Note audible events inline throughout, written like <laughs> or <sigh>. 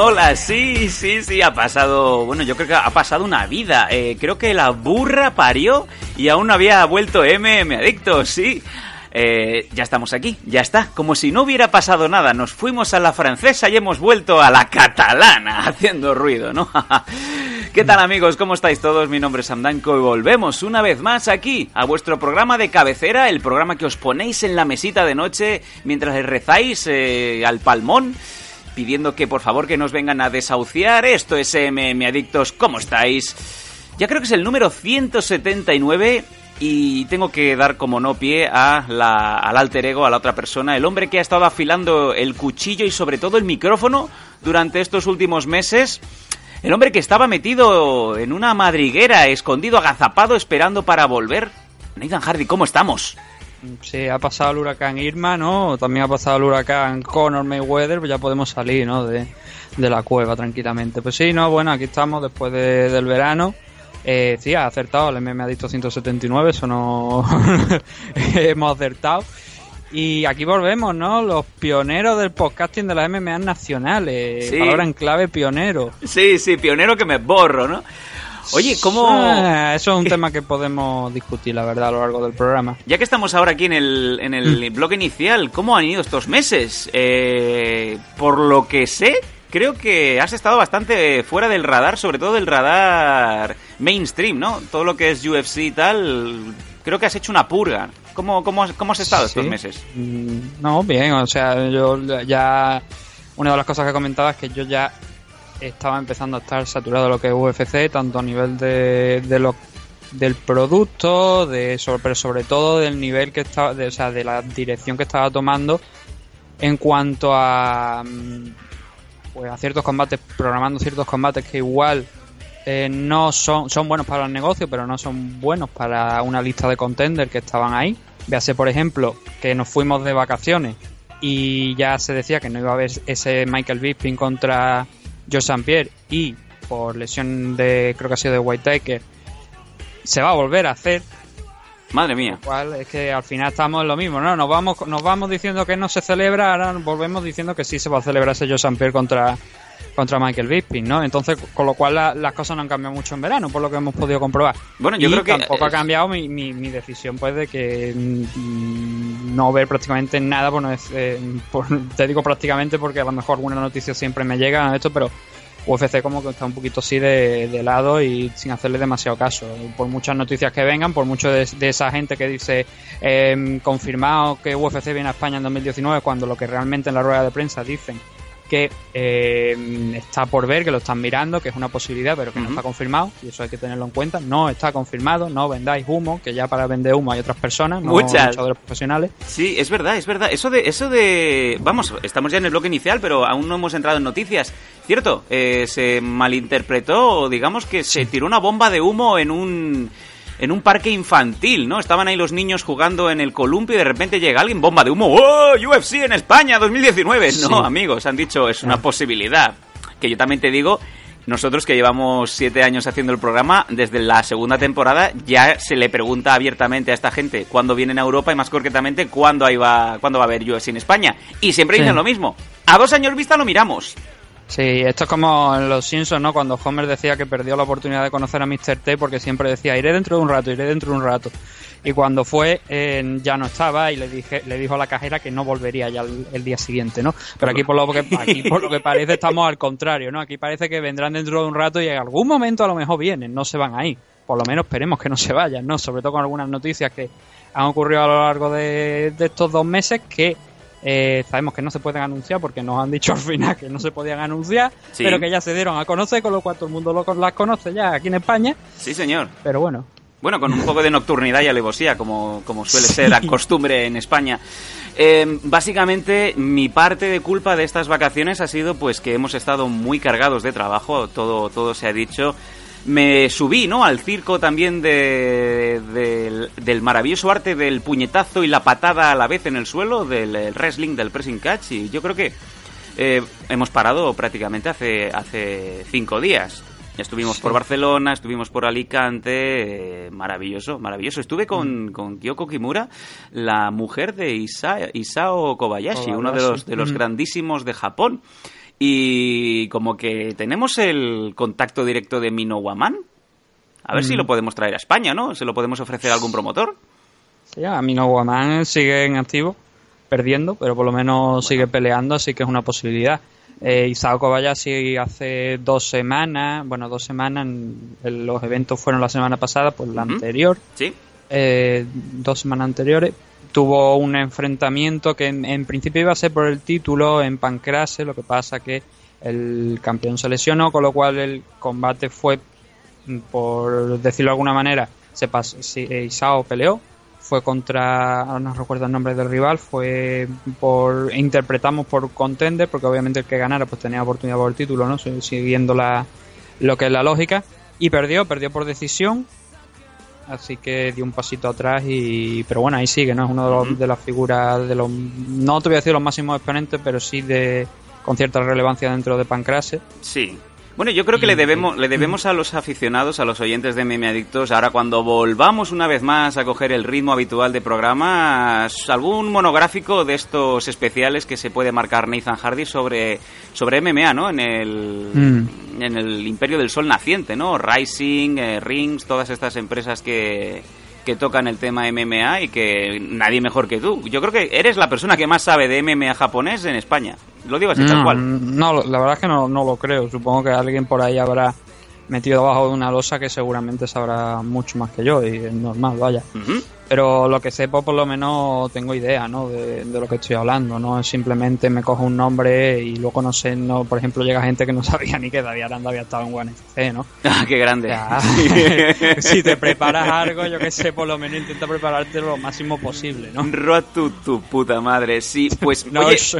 Hola, sí, sí, sí, ha pasado, bueno, yo creo que ha pasado una vida. Eh, creo que la burra parió y aún no había vuelto MM Adictos, sí. Eh, ya estamos aquí, ya está, como si no hubiera pasado nada. Nos fuimos a la francesa y hemos vuelto a la catalana, <laughs> haciendo ruido, ¿no? <laughs> ¿Qué tal amigos? ¿Cómo estáis todos? Mi nombre es Samdanko y volvemos una vez más aquí a vuestro programa de cabecera, el programa que os ponéis en la mesita de noche mientras rezáis eh, al palmón pidiendo que por favor que nos vengan a desahuciar. Esto es MM Adictos, ¿cómo estáis? Ya creo que es el número 179 y tengo que dar como no pie a la, al alter ego, a la otra persona, el hombre que ha estado afilando el cuchillo y sobre todo el micrófono durante estos últimos meses. El hombre que estaba metido en una madriguera, escondido, agazapado, esperando para volver. Nathan Hardy, ¿cómo estamos? Sí, ha pasado el huracán Irma, ¿no? También ha pasado el huracán Conor Mayweather, pues ya podemos salir, ¿no? De, de la cueva tranquilamente. Pues sí, no, bueno, aquí estamos después de- del verano. Eh, sí, ha acertado, el MM ha dicho 179, eso no <laughs> hemos acertado. Y aquí volvemos, ¿no? Los pioneros del podcasting de las MMA nacionales. Sí. Palabra en clave pionero. Sí, sí, pionero que me borro, ¿no? Oye, ¿cómo...? Ah, eso es un <laughs> tema que podemos discutir, la verdad, a lo largo del programa. Ya que estamos ahora aquí en el, en el blog inicial, ¿cómo han ido estos meses? Eh, por lo que sé, creo que has estado bastante fuera del radar, sobre todo del radar mainstream, ¿no? Todo lo que es UFC y tal, creo que has hecho una purga. ¿Cómo, cómo, has, cómo has estado estos meses? Mm, No, bien, o sea, yo ya. Una de las cosas que comentaba es que yo ya estaba empezando a estar saturado lo que es UFC, tanto a nivel de, de lo, del producto, de pero sobre todo del nivel que estaba, o sea, de la dirección que estaba tomando en cuanto a. mm, Pues a ciertos combates, programando ciertos combates que igual eh, no son, son buenos para el negocio, pero no son buenos para una lista de contenders que estaban ahí. Véase, por ejemplo, que nos fuimos de vacaciones y ya se decía que no iba a haber ese Michael Bisping contra Joe St. Pierre y por lesión de, creo que ha sido de Whitaker, se va a volver a hacer. Madre mía. Cual es que al final estamos en lo mismo, ¿no? Nos vamos, nos vamos diciendo que no se celebra, ahora volvemos diciendo que sí se va a celebrar ese Joe St. Pierre contra, contra Michael Bisping, ¿no? Entonces, con lo cual la- las cosas no han cambiado mucho en verano, por lo que hemos podido comprobar. Bueno, yo Y creo que... tampoco ha cambiado mi, mi, mi decisión, pues, de que mm, no ver prácticamente nada, por no dec- eh, por- <laughs> te digo prácticamente porque a lo mejor alguna noticia siempre me llega a esto, pero UFC como que está un poquito así de, de lado y sin hacerle demasiado caso. Por muchas noticias que vengan, por mucho de, de esa gente que dice eh, confirmado que UFC viene a España en 2019, cuando lo que realmente en la rueda de prensa dicen que eh, está por ver, que lo están mirando, que es una posibilidad, pero que no está confirmado, y eso hay que tenerlo en cuenta. No está confirmado, no vendáis humo, que ya para vender humo hay otras personas, no Muchas. luchadores profesionales. Sí, es verdad, es verdad. Eso de, eso de, vamos, estamos ya en el bloque inicial, pero aún no hemos entrado en noticias. Cierto, eh, se malinterpretó, digamos que se tiró una bomba de humo en un, en un parque infantil, ¿no? Estaban ahí los niños jugando en el columpio y de repente llega alguien, bomba de humo, ¡oh! UFC en España 2019. Sí. No, amigos, han dicho, es una posibilidad. Que yo también te digo, nosotros que llevamos siete años haciendo el programa, desde la segunda temporada ya se le pregunta abiertamente a esta gente cuándo vienen a Europa y más concretamente cuándo, ahí va, cuándo va a haber UFC en España. Y siempre Sí. dicen lo mismo. A dos años vista lo miramos. Sí, esto es como en Los Simpsons, ¿no? Cuando Homer decía que perdió la oportunidad de conocer a Mr. T porque siempre decía, iré dentro de un rato, iré dentro de un rato. Y cuando fue, eh, ya no estaba y le dije le dijo a la cajera que no volvería ya el, día siguiente, ¿no? Pero aquí por, lo que, aquí por lo que parece estamos al contrario, ¿no? Aquí parece que vendrán dentro de un rato y en algún momento a lo mejor vienen, no se van ahí. Por lo menos esperemos que no se vayan, ¿no? Sobre todo con algunas noticias que han ocurrido a lo largo de estos dos meses que eh, sabemos que no se pueden anunciar porque nos han dicho al final que no se podían anunciar, Sí. pero que ya se dieron a conocer, con lo cual todo el mundo lo- las conoce ya aquí en España. Sí, señor. Pero bueno, Bueno, con un poco de nocturnidad y alevosía, como, como suele ser la costumbre en España. Eh, básicamente, mi parte de culpa de estas vacaciones ha sido pues que hemos estado muy cargados de trabajo, todo, todo se ha dicho. Me subí, ¿no? Al circo también de, del, del maravilloso arte del puñetazo y la patada a la vez en el suelo, del el wrestling, del pressing catch, y yo creo que eh, hemos parado prácticamente hace, hace cinco días. Estuvimos por Barcelona, estuvimos por Alicante, eh, maravilloso, maravilloso. Estuve con, con Kyoko Kimura, la mujer de Isa- Isao Kobayashi, uno de los, de los grandísimos de Japón. Y como que tenemos el contacto directo de Mino Waman. A ver si lo podemos traer a España, ¿no? ¿Se lo podemos ofrecer a algún promotor? Sí, a mí no Guamán sigue en activo, perdiendo, pero por lo menos sigue peleando, así que es una posibilidad. Eh, Isao Kobayashi hace dos semanas, bueno, dos semanas, los eventos fueron la semana pasada, pues la anterior, Sí. eh, dos semanas anteriores, tuvo un enfrentamiento que en, en principio iba a ser por el título en Pancrase, lo que pasa que el campeón se lesionó, con lo cual el combate fue, mm, por decirlo de alguna manera, se pas- si- eh, Isao peleó, fue contra, no recuerdo el nombre del rival, fue por, interpretamos por contender, porque obviamente el que ganara pues tenía oportunidad por el título, ¿no? Si- Siguiendo la, lo que es la lógica, y perdió, perdió por decisión, así que dio un pasito atrás y pero bueno ahí sigue no es uno de, los, de las figuras de los no te voy a decir los máximos exponentes pero sí de con cierta relevancia dentro de Pancrase. Sí. Bueno, yo creo que le debemos, le debemos a los aficionados, a los oyentes de Meme Adictos, ahora cuando volvamos una vez más a coger el ritmo habitual de programas, algún monográfico de estos especiales que se puede marcar Nathan Hardy sobre, sobre MMA, ¿no? En el, Mm. en el Imperio del Sol naciente, ¿no? Rising, eh, Rings, todas estas empresas que, que tocan el tema MMA y que nadie mejor que tú. Yo creo que eres la persona que más sabe de MMA japonés en España. Lo digo así, tal no, cual. no, la verdad es que no, no lo creo supongo que alguien por ahí habrá metido debajo de una losa que seguramente sabrá mucho más que yo y es normal vaya. Pero lo que sepa por lo menos tengo idea ¿no? de, de lo que estoy hablando no es simplemente me cojo un nombre y luego no sé no por ejemplo llega gente que no <laughs> sabía ni que David Aranda había estado en One FC ¿no? <laughs> Ah, qué grande. Ya. <laughs> si te preparas algo, yo que sé, por lo menos intenta prepararte lo máximo posible, ¿no? Roa tu, tu puta madre, sí, pues No, oye, eso-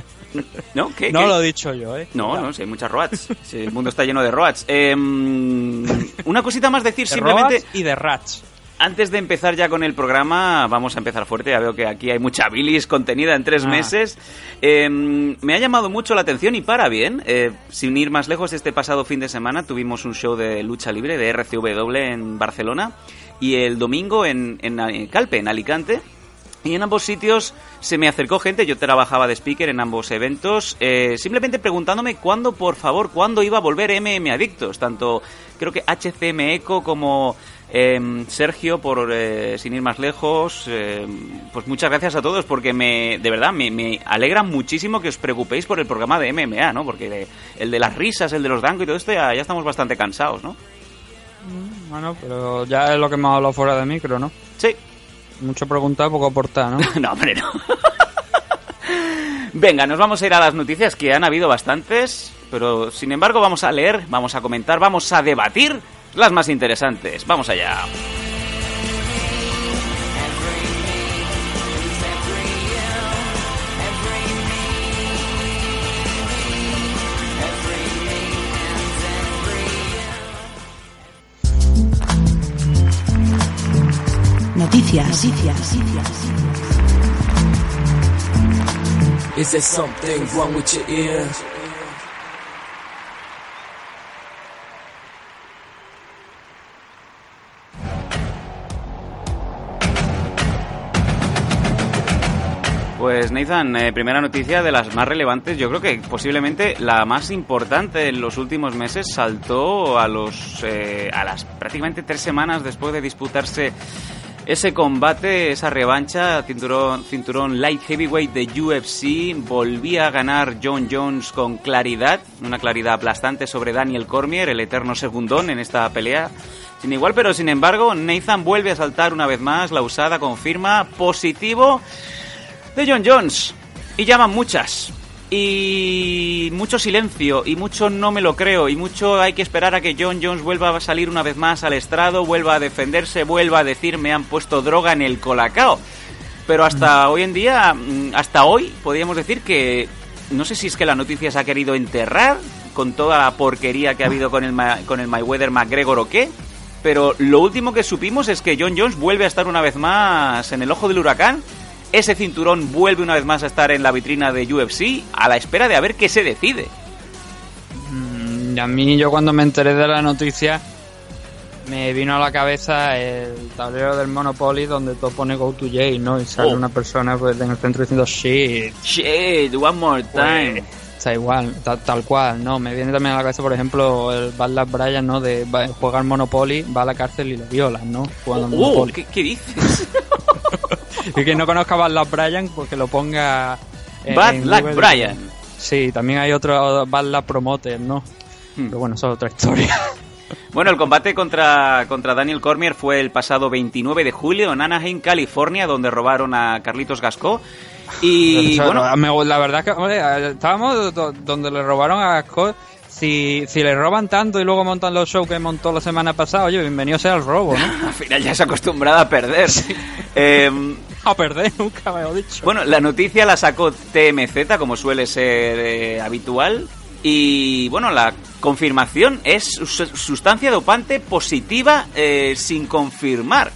¿no? ¿Qué, no qué? lo he dicho yo, ¿eh? No, no, sí, hay muchas Roats. Sí, el mundo está lleno de Roats. Em, una cosita más decir, De simplemente, y de Rats. Antes de empezar ya con el programa, vamos a empezar fuerte. Ya veo que aquí hay mucha bilis contenida en tres Ah. meses. Em, me ha llamado mucho la atención y para bien. eh, sin ir más lejos, este pasado fin de semana tuvimos un show de lucha libre de RCW en Barcelona y el domingo en, en, en Calpe, en Alicante. Y en ambos sitios se me acercó gente, yo trabajaba de speaker en ambos eventos, eh, simplemente preguntándome cuándo, por favor, cuándo iba a volver MM Adictos. Tanto creo que HCM Eco como eh, Sergio, por eh, sin ir más lejos. eh, pues muchas gracias a todos porque me, de verdad me, me alegra muchísimo que os preocupéis por el programa de MMA, ¿no? Porque de- el de las risas, el de los dango y todo esto ya, ya estamos bastante cansados, ¿no? Bueno, pero ya es lo que hemos hablado fuera de micro, ¿no? Sí, Mucho preguntar, poco aportar, ¿no? <laughs> no, hombre, no. <laughs> Venga, nos vamos a ir a las noticias, que han habido bastantes, pero sin embargo vamos a leer, vamos a comentar, vamos a debatir las más interesantes. Vamos allá. Noticias. Noticias. Is there something wrong with your ear? Pues Nathan, eh, primera noticia de las más relevantes, yo creo que posiblemente la más importante en los últimos meses saltó a los eh, a las prácticamente tres semanas después de disputarse ese combate, esa revancha, cinturón, cinturón light heavyweight de UFC, volvía a ganar John Jones con claridad, una claridad aplastante sobre Daniel Cormier, el eterno segundón en esta pelea. Sin igual, pero sin embargo, Nathan vuelve a saltar una vez más, la usada confirma positivo de John Jones. Y llaman muchas. Y mucho silencio, y mucho no me lo creo, y mucho hay que esperar a que John Jones vuelva a salir una vez más al estrado, vuelva a defenderse, vuelva a decir me han puesto droga en el colacao. Pero hasta hoy en día, mm, hasta hoy, podríamos decir que no sé si es que la noticia se ha querido enterrar con toda la porquería que ha habido con el, Ma- con el Mayweather McGregor o qué. Pero lo último que supimos es que John Jones vuelve a estar una vez más en el ojo del huracán. Ese cinturón vuelve una vez más a estar en la vitrina de UFC a la espera de a ver qué se decide. Mm, a mí, yo cuando me enteré de la noticia, me vino a la cabeza el tablero del Monopoly donde todo pone Go to Jail, ¿no? Y sale Oh. una persona pues, en el centro diciendo shit. Shit, one more time. Está igual, ta- tal, cual, ¿no? Me viene también a la cabeza, por ejemplo, el Bad Brian, ¿no? De jugar Monopoly, va a la cárcel y le violan, ¿no? Jugando Oh, Monopoly. ¿qué, qué dices? <laughs> Y que no conozca Bad Luck Brian, pues que lo ponga. en- Bad en Luck Google. Brian. Sí, también hay otro Bad Luck Promoter, ¿no? Hmm. Pero bueno, eso es otra historia. <laughs> Bueno, el combate contra, contra Daniel Cormier fue el pasado 29 de julio en Anaheim, California, donde robaron a Carlitos Gascó. Y <laughs> Eso, bueno, me- la verdad que, hombre, estábamos do- donde le robaron a Scott. Si, si le roban tanto y luego montan los shows que montó la semana pasada, oye, bienvenido sea el robo, ¿no? al final ya se ha acostumbrado a perder. Eh, A perder, nunca me lo he dicho. bueno, la noticia la sacó TMZ, como suele ser eh, habitual. Y bueno, la confirmación es sus- sustancia dopante positiva eh, sin confirmar.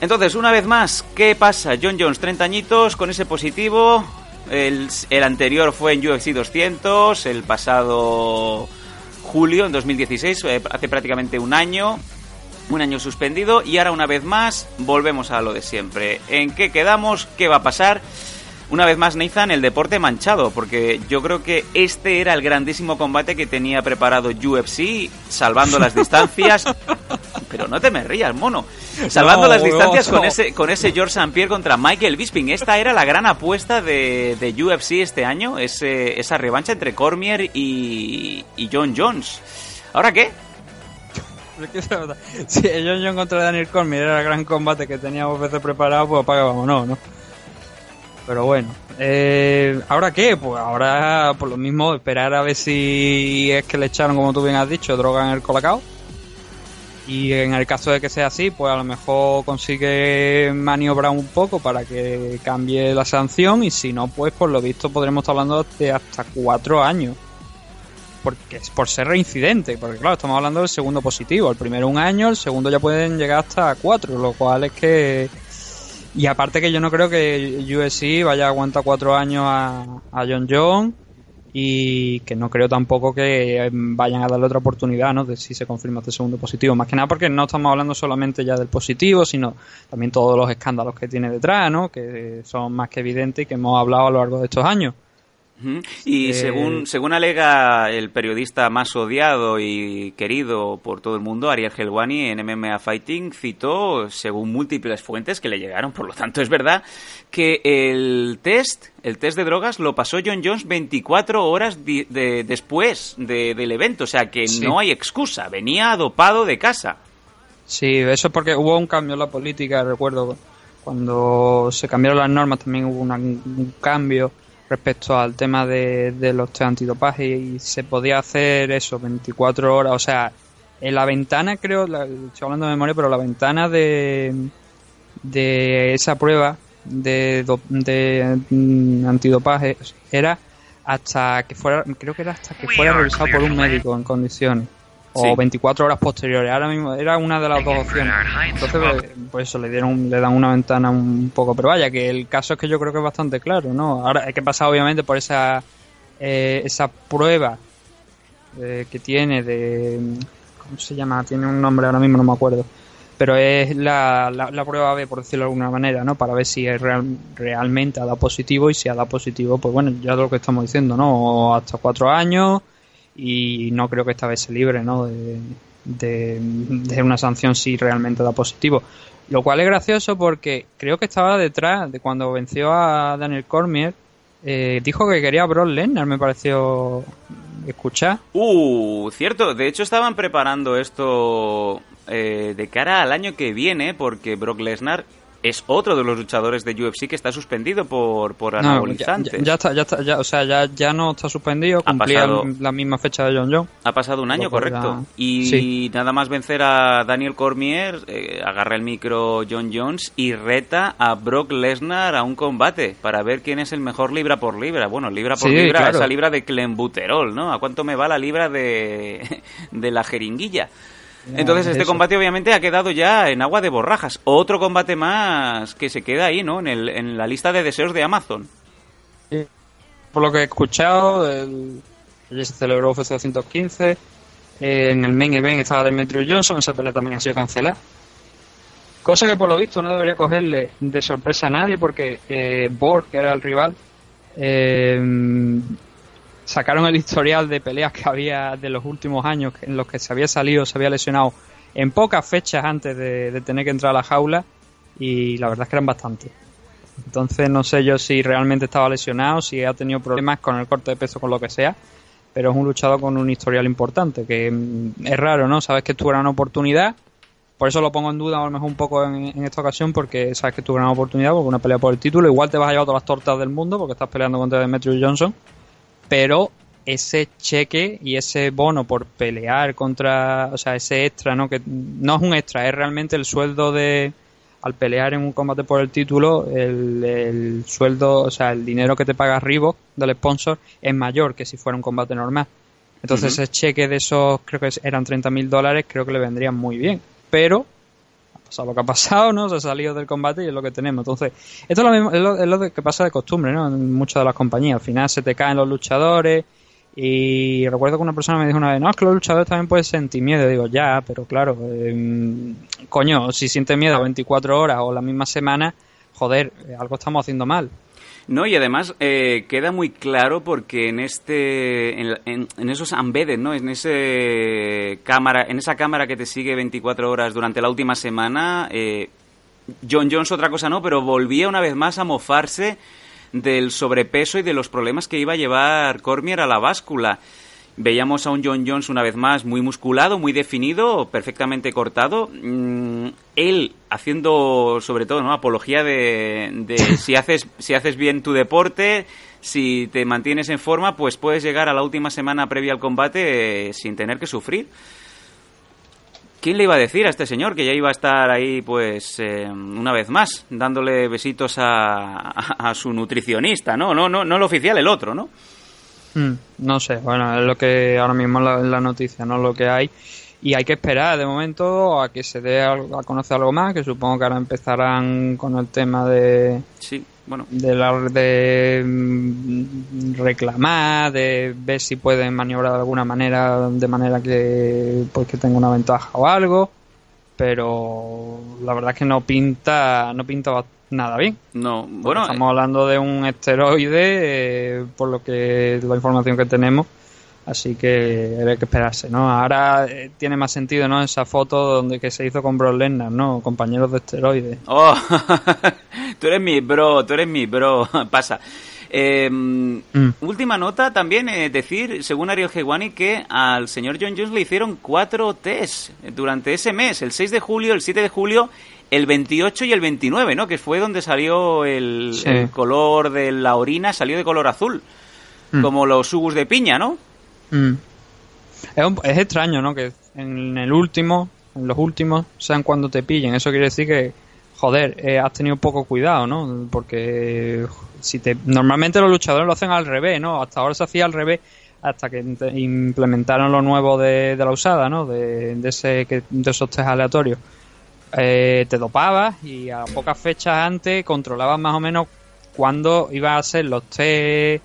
Entonces, una vez más, ¿qué pasa? John Jones, 30 añitos, con ese positivo. El, el anterior fue en UFC 200, el pasado julio, en 2016, eh, hace prácticamente un año. Un año suspendido y ahora una vez más volvemos a lo de siempre. ¿En qué quedamos? ¿Qué va a pasar? Una vez más, Nathan, el deporte manchado, porque yo creo que este era el grandísimo combate que tenía preparado UFC, salvando las <laughs> distancias. Pero no te me rías, mono. Salvando No, las distancias no. con ese con ese George St. Pierre contra Michael Bisping. Esta era la gran apuesta de, de UFC este año, ese, esa revancha entre Cormier y, y John Jones. ¿Ahora qué? Si John John contra Daniel Cormier era el gran combate que teníamos veces preparado, pues apaga, vámonos, ¿no? Pero bueno, eh, ¿ahora qué? Pues ahora, por lo mismo, esperar a ver si es que le echaron, como tú bien has dicho, droga en el colacao. Y en el caso de que sea así, pues a lo mejor consigue maniobrar un poco para que cambie la sanción. Y si no, pues por lo visto podremos estar hablando de hasta cuatro años porque por ser reincidente, porque claro, estamos hablando del segundo positivo, el primero un año, el segundo ya pueden llegar hasta cuatro, lo cual es que y aparte que yo no creo que USC vaya a aguantar cuatro años a, a John John y que no creo tampoco que vayan a darle otra oportunidad, ¿no? De si se confirma este segundo positivo. Más que nada porque no estamos hablando solamente ya del positivo, sino también todos los escándalos que tiene detrás, ¿no? Que son más que evidentes y que hemos hablado a lo largo de estos años. Y Eh, según, según alega el periodista más odiado y querido por todo el mundo, Ariel Helwani, en MMA Fighting, citó, según múltiples fuentes que le llegaron, por lo tanto es verdad, que el test, el test de drogas lo pasó John Jones 24 horas de- después de- del evento, o sea que Sí. no hay excusa, venía dopado de casa. Sí, eso es porque hubo un cambio en la política, recuerdo, cuando se cambiaron las normas también hubo una- un cambio respecto al tema de, de los test antidopaje y se podía hacer eso, 24 horas, o sea, en la ventana creo, la- estoy hablando de memoria, pero la ventana de, de esa prueba de, do- de mm, antidopaje era hasta que fuera, creo que era hasta que fuera revisado por un médico en condiciones. O Sí. 24 horas posteriores. Ahora mismo era una de las dos opciones. Entonces, pues, pues eso, le dieron le dan una ventana un poco. Pero vaya, que el caso es que yo creo que es bastante claro, ¿no? Ahora hay que pasar obviamente por esa, eh, esa prueba eh, que tiene de... ¿Cómo se llama? Tiene un nombre ahora mismo, no me acuerdo. Pero es la, la, la prueba B, por decirlo de alguna manera, ¿no? Para ver si es real- realmente ha dado positivo y si ha dado positivo, pues bueno, ya lo que estamos diciendo, ¿no? Hasta cuatro años y no creo que esta vez se libre, ¿no? De, de, una sanción si realmente da positivo. Lo cual es gracioso porque creo que estaba detrás de cuando venció a Daniel Cormier. eh, dijo que quería a Brock Lesnar, me pareció escuchar. Uh, cierto. De hecho, estaban preparando esto eh, de cara al año que viene, porque Brock Lesnar es otro de los luchadores de UFC que está suspendido por, por No, ya, anabolizantes. ya- está, ya está, ya, o sea, ya, ya no está suspendido, cumplía pasado- la misma fecha de John John. Ha pasado un año, correcto. ya- Y sí. nada más vencer a Daniel Cormier, eh, agarra el micro John Jones y reta a Brock Lesnar a un combate para ver quién es el mejor libra por libra. Bueno, libra por Sí, libra, claro. esa libra de clenbuterol, ¿no? ¿A cuánto me va la libra de, <laughs> de la jeringuilla? Entonces este eso. combate obviamente ha quedado ya en agua de borrajas. Otro combate más que se queda ahí, ¿no? En, el, en la lista de deseos de Amazon. Por lo que he escuchado, el, se celebró UFC 215. eh, en el main event estaba Demetrio Johnson, esa pelea también ha sido cancelada. Cosa que por lo visto no debería cogerle de sorpresa a nadie porque eh, Borg, que era el rival, eh, sacaron el historial de peleas que había de los últimos años en los que se había salido, se había lesionado en pocas fechas antes de, tener que entrar a la jaula y la verdad es que eran bastantes. Entonces no sé yo si realmente estaba lesionado, si ha tenido problemas con el corte de peso, con lo que sea, pero es un luchador con un historial importante, que mm, es raro, ¿no? Sabes que es tu gran oportunidad, por eso lo pongo en duda a lo mejor un poco en, esta ocasión, porque sabes que tu gran oportunidad, porque una pelea por el título, igual te vas a llevar todas las tortas del mundo, porque estás peleando contra Demetrius Johnson, pero ese cheque y ese bono por pelear contra, o sea, ese extra, ¿no? Que no es un extra, es realmente el sueldo de, al pelear en un combate por el título, el, el sueldo, o sea, el dinero que te paga Reebok del sponsor es mayor que si fuera un combate normal. Entonces ese cheque de esos, creo que eran 30 mil dólares, creo que le vendrían muy bien. Pero pasado lo que ha pasado, ¿no? Se ha salido del combate y es lo que tenemos. Entonces, esto es lo, mismo, es lo, es lo que pasa de costumbre, ¿no? En muchas de las compañías. Al final se te caen los luchadores y recuerdo que una persona me dijo una vez, no, es que los luchadores también pueden sentir miedo. Digo, ya, pero claro, eh, coño, si sientes miedo 24 horas o la misma semana, joder, eh, algo estamos haciendo mal. No, y además eh, queda muy claro porque en este en, en- esos embedded, ¿no? En ese cámara, en esa cámara que te sigue 24 horas durante la última semana, eh, John Jones otra cosa no, pero volvía una vez más a mofarse del sobrepeso y de los problemas que iba a llevar Cormier a la báscula. Veíamos a un John Jones una vez más muy musculado, muy definido, perfectamente cortado. Mm, él haciendo sobre todo ¿no? apología de, de <laughs> si haces si haces bien tu deporte, si te mantienes en forma, pues puedes llegar a la última semana previa al combate eh, sin tener que sufrir. ¿Quién le iba a decir a este señor que ya iba a estar ahí, pues, eh, una vez más, dándole besitos a, a- a su nutricionista? No, no, no, no el oficial, el otro, ¿no? Mm, no sé, bueno, es lo que ahora mismo es la, noticia, no lo que hay. Y hay que esperar de momento a que se dé algo- a conocer algo más, que supongo que ahora empezarán con el tema de, Sí, bueno, de, la, de mm, reclamar, de ver si pueden maniobrar de alguna manera, de manera que, pues, que tenga una ventaja o algo. Pero la verdad es que no pinta, no pinta ba- nada bien. no, bueno, estamos hablando de un esteroide, eh, por lo que la información que tenemos. Así que hay que esperarse, ¿no? Ahora eh, tiene más sentido, ¿no? Esa foto donde que se hizo con Brock Lesnar, ¿no? Compañeros de esteroides. Oh, <laughs> tú eres mi bro, tú eres mi bro. <laughs> Pasa. Eh, Última nota también, eh, decir, según Ariel Hewani, que al señor John Jones le hicieron cuatro tests durante ese mes, el 6 de julio, el 7 de julio, el 28 y el 29, ¿no? Que fue donde salió el, Sí. el color de la orina, salió de color azul, Mm. como los sugus de piña, ¿no? Mm. Es, un- es extraño, ¿no? Que en el último, en los últimos, sean cuando te pillen. Eso quiere decir que, joder, eh, has tenido poco cuidado, ¿no? Porque si te, normalmente los luchadores lo hacen al revés, ¿no? Hasta ahora se hacía al revés hasta que implementaron lo nuevo de, de la usada, ¿no? De, de ese, que, de esos test aleatorios. Eh, te dopabas y a pocas fechas antes controlabas más o menos cuándo iban a ser los test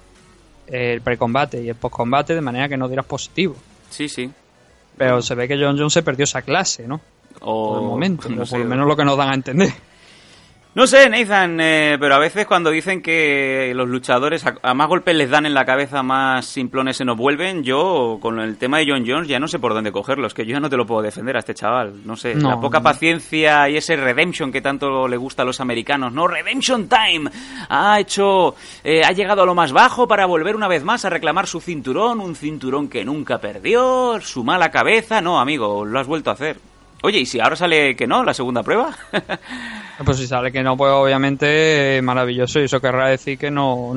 el precombate y el postcombate de manera que no dieras positivo. Sí, sí. Pero se ve que John Jones se perdió esa clase, ¿no? O, Por el momento, <laughs> no sé. por lo menos lo que nos dan a entender. No sé, Nathan, eh, pero a veces cuando dicen que los luchadores a, a más golpes les dan en la cabeza, más simplones se nos vuelven, yo con el tema de John Jones ya no sé por dónde cogerlo. Es que yo ya no te lo puedo defender a este chaval. No sé, No, la poca no. paciencia y ese redemption que tanto le gusta a los americanos. No, redemption time. Ha hecho, eh, ha llegado a lo más bajo para volver una vez más a reclamar su cinturón, un cinturón que nunca perdió, su mala cabeza. No, amigo, lo has vuelto a hacer. Oye, ¿y si ahora sale que no, la segunda prueba? Pues si sale que no, pues obviamente eh, maravilloso y eso querrá decir que no,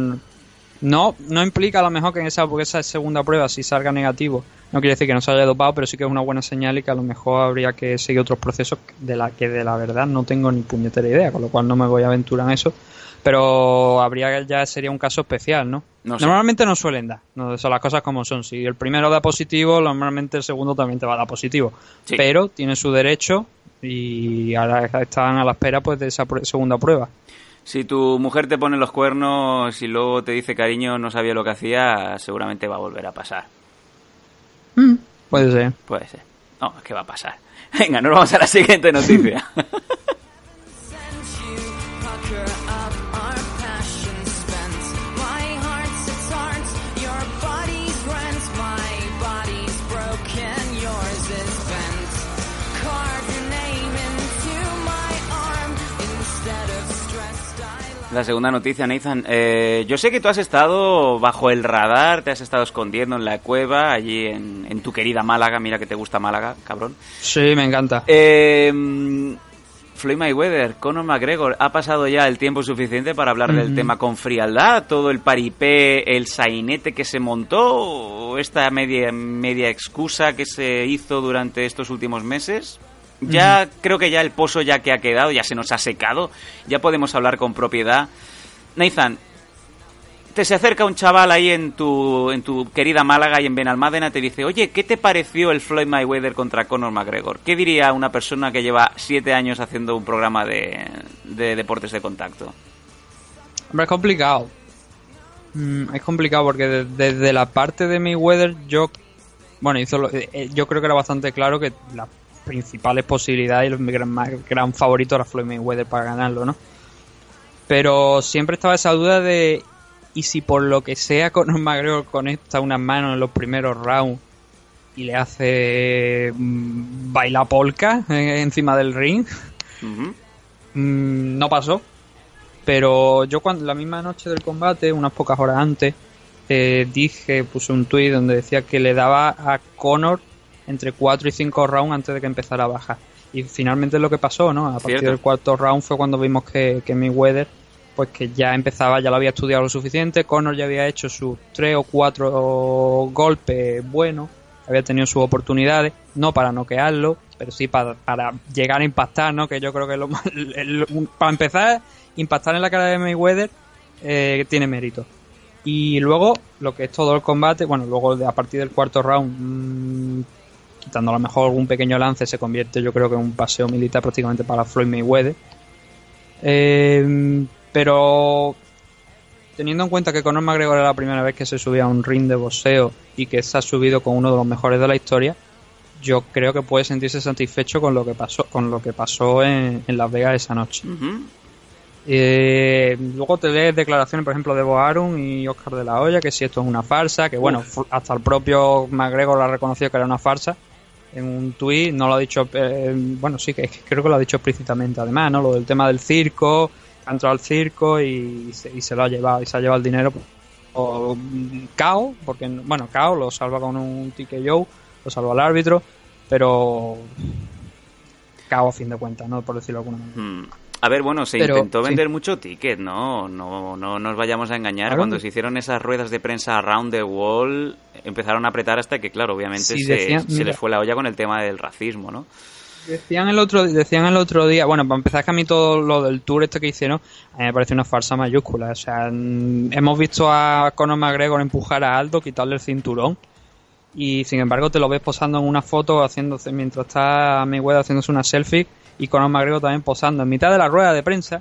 no, no implica a lo mejor que en esa, esa segunda prueba si salga negativo, no quiere decir que no se haya dopado, pero sí que es una buena señal y que a lo mejor habría que seguir otros procesos de la que de la verdad no tengo ni puñetera idea, con lo cual no me voy a aventurar en eso. Pero habría ya sería un caso especial, ¿no? No sé. Normalmente no suelen dar, no, son las cosas como son. Si el primero da positivo, normalmente el segundo también te va a dar positivo. Sí. Pero tiene su derecho y ahora están a la espera pues de esa segunda prueba. Si tu mujer te pone los cuernos y luego te dice cariño, no sabía lo que hacía, seguramente va a volver a pasar. Puede ser. Puede ser. No, es que va a pasar. <laughs> Venga, nos vamos a la siguiente noticia. <laughs> <laughs> La segunda noticia, Nathan. Eh, yo sé que tú has estado bajo el radar, te has estado escondiendo en la cueva, allí en, en tu querida Málaga. Mira que te gusta Málaga, cabrón. Sí, me encanta. Eh, Floyd Mayweather, Conor McGregor, ¿ha pasado ya el tiempo suficiente para hablar del tema con frialdad? ¿Todo el paripé, el sainete que se montó? ¿O esta media, media excusa que se hizo durante estos últimos meses? Ya creo que ya el pozo ya que ha quedado, ya se nos ha secado, ya podemos hablar con propiedad. Nathan, te se acerca un chaval ahí en tu, en tu querida Málaga y en Benalmádena te dice, oye, ¿qué te pareció el Floyd Mayweather contra Conor McGregor? ¿Qué diría una persona que lleva siete años haciendo un programa de, de deportes de contacto? Hombre, es complicado. Mm, es complicado porque de- desde la parte de Mayweather yo, bueno, hizo lo- eh, yo creo que era bastante claro que las principales posibilidades y el gran, más gran favorito era Floyd Mayweather para ganarlo, ¿no? Pero siempre estaba esa duda de y si por lo que sea Conor <laughs> McGregor conecta unas manos en los primeros rounds y le hace mm, bailar polka eh, encima del ring. Mm, no pasó. Pero yo cuando la misma noche del combate, unas pocas horas antes, eh, dije, puse un tuit donde decía que le daba a Conor entre 4 y 5 rounds antes de que empezara a bajar. Y finalmente es lo que pasó, ¿no? A partir Cierto. del cuarto round fue cuando vimos que, que Mayweather, pues que ya empezaba, ya lo había estudiado lo suficiente, Conor ya había hecho sus 3 o 4 golpes buenos, había tenido sus oportunidades, no para noquearlo, pero sí para, para llegar a impactar, ¿no? Que yo creo que lo más- <laughs> el- para empezar, impactar en la cara de Mayweather eh, tiene mérito. Y luego, lo que es todo el combate, bueno, luego de- a partir del cuarto round, mm, quitando a lo mejor algún pequeño lance, se convierte yo creo que en un paseo militar prácticamente para Floyd Mayweather. Eh, pero teniendo en cuenta que Conor McGregor era la primera vez que se subía a un ring de boxeo y que se ha subido con uno de los mejores de la historia, yo creo que puede sentirse satisfecho con lo que pasó, con lo que pasó en, en Las Vegas esa noche. Eh, luego te lees declaraciones, por ejemplo, de Bo Arum y Oscar de la Hoya, que si esto es una farsa, que bueno, hasta el propio McGregor lo ha reconocido que era una farsa en un tuit, no lo ha dicho, eh, bueno, sí, que, creo que lo ha dicho explícitamente además, ¿no? Lo del tema del circo, ha entrado al circo y se, y se lo ha llevado, y se ha llevado el dinero o KO, porque, bueno, KO lo salva con un ticket Joe, lo salva al árbitro, pero KO a fin de cuentas, ¿no? Por decirlo de alguna manera. Mm. A ver, bueno, se Pero, intentó sí. vender mucho ticket, ¿no? No, no nos vayamos a engañar. Claro. Cuando se hicieron esas ruedas de prensa around the wall, empezaron a apretar hasta que, claro, obviamente Sí, se, decían- se mira. les fue la olla con el tema del racismo, ¿no? Decían el otro decían el otro día, bueno, para empezar que a mí todo lo del tour este que hicieron, a mí me parece una farsa mayúscula. O sea, mm, hemos visto a Conor McGregor empujar a Aldo, quitarle el cinturón, y sin embargo te lo ves posando en una foto haciéndose, mientras está Mayweather haciéndose una selfie, y Conor McGregor también posando en mitad de la rueda de prensa,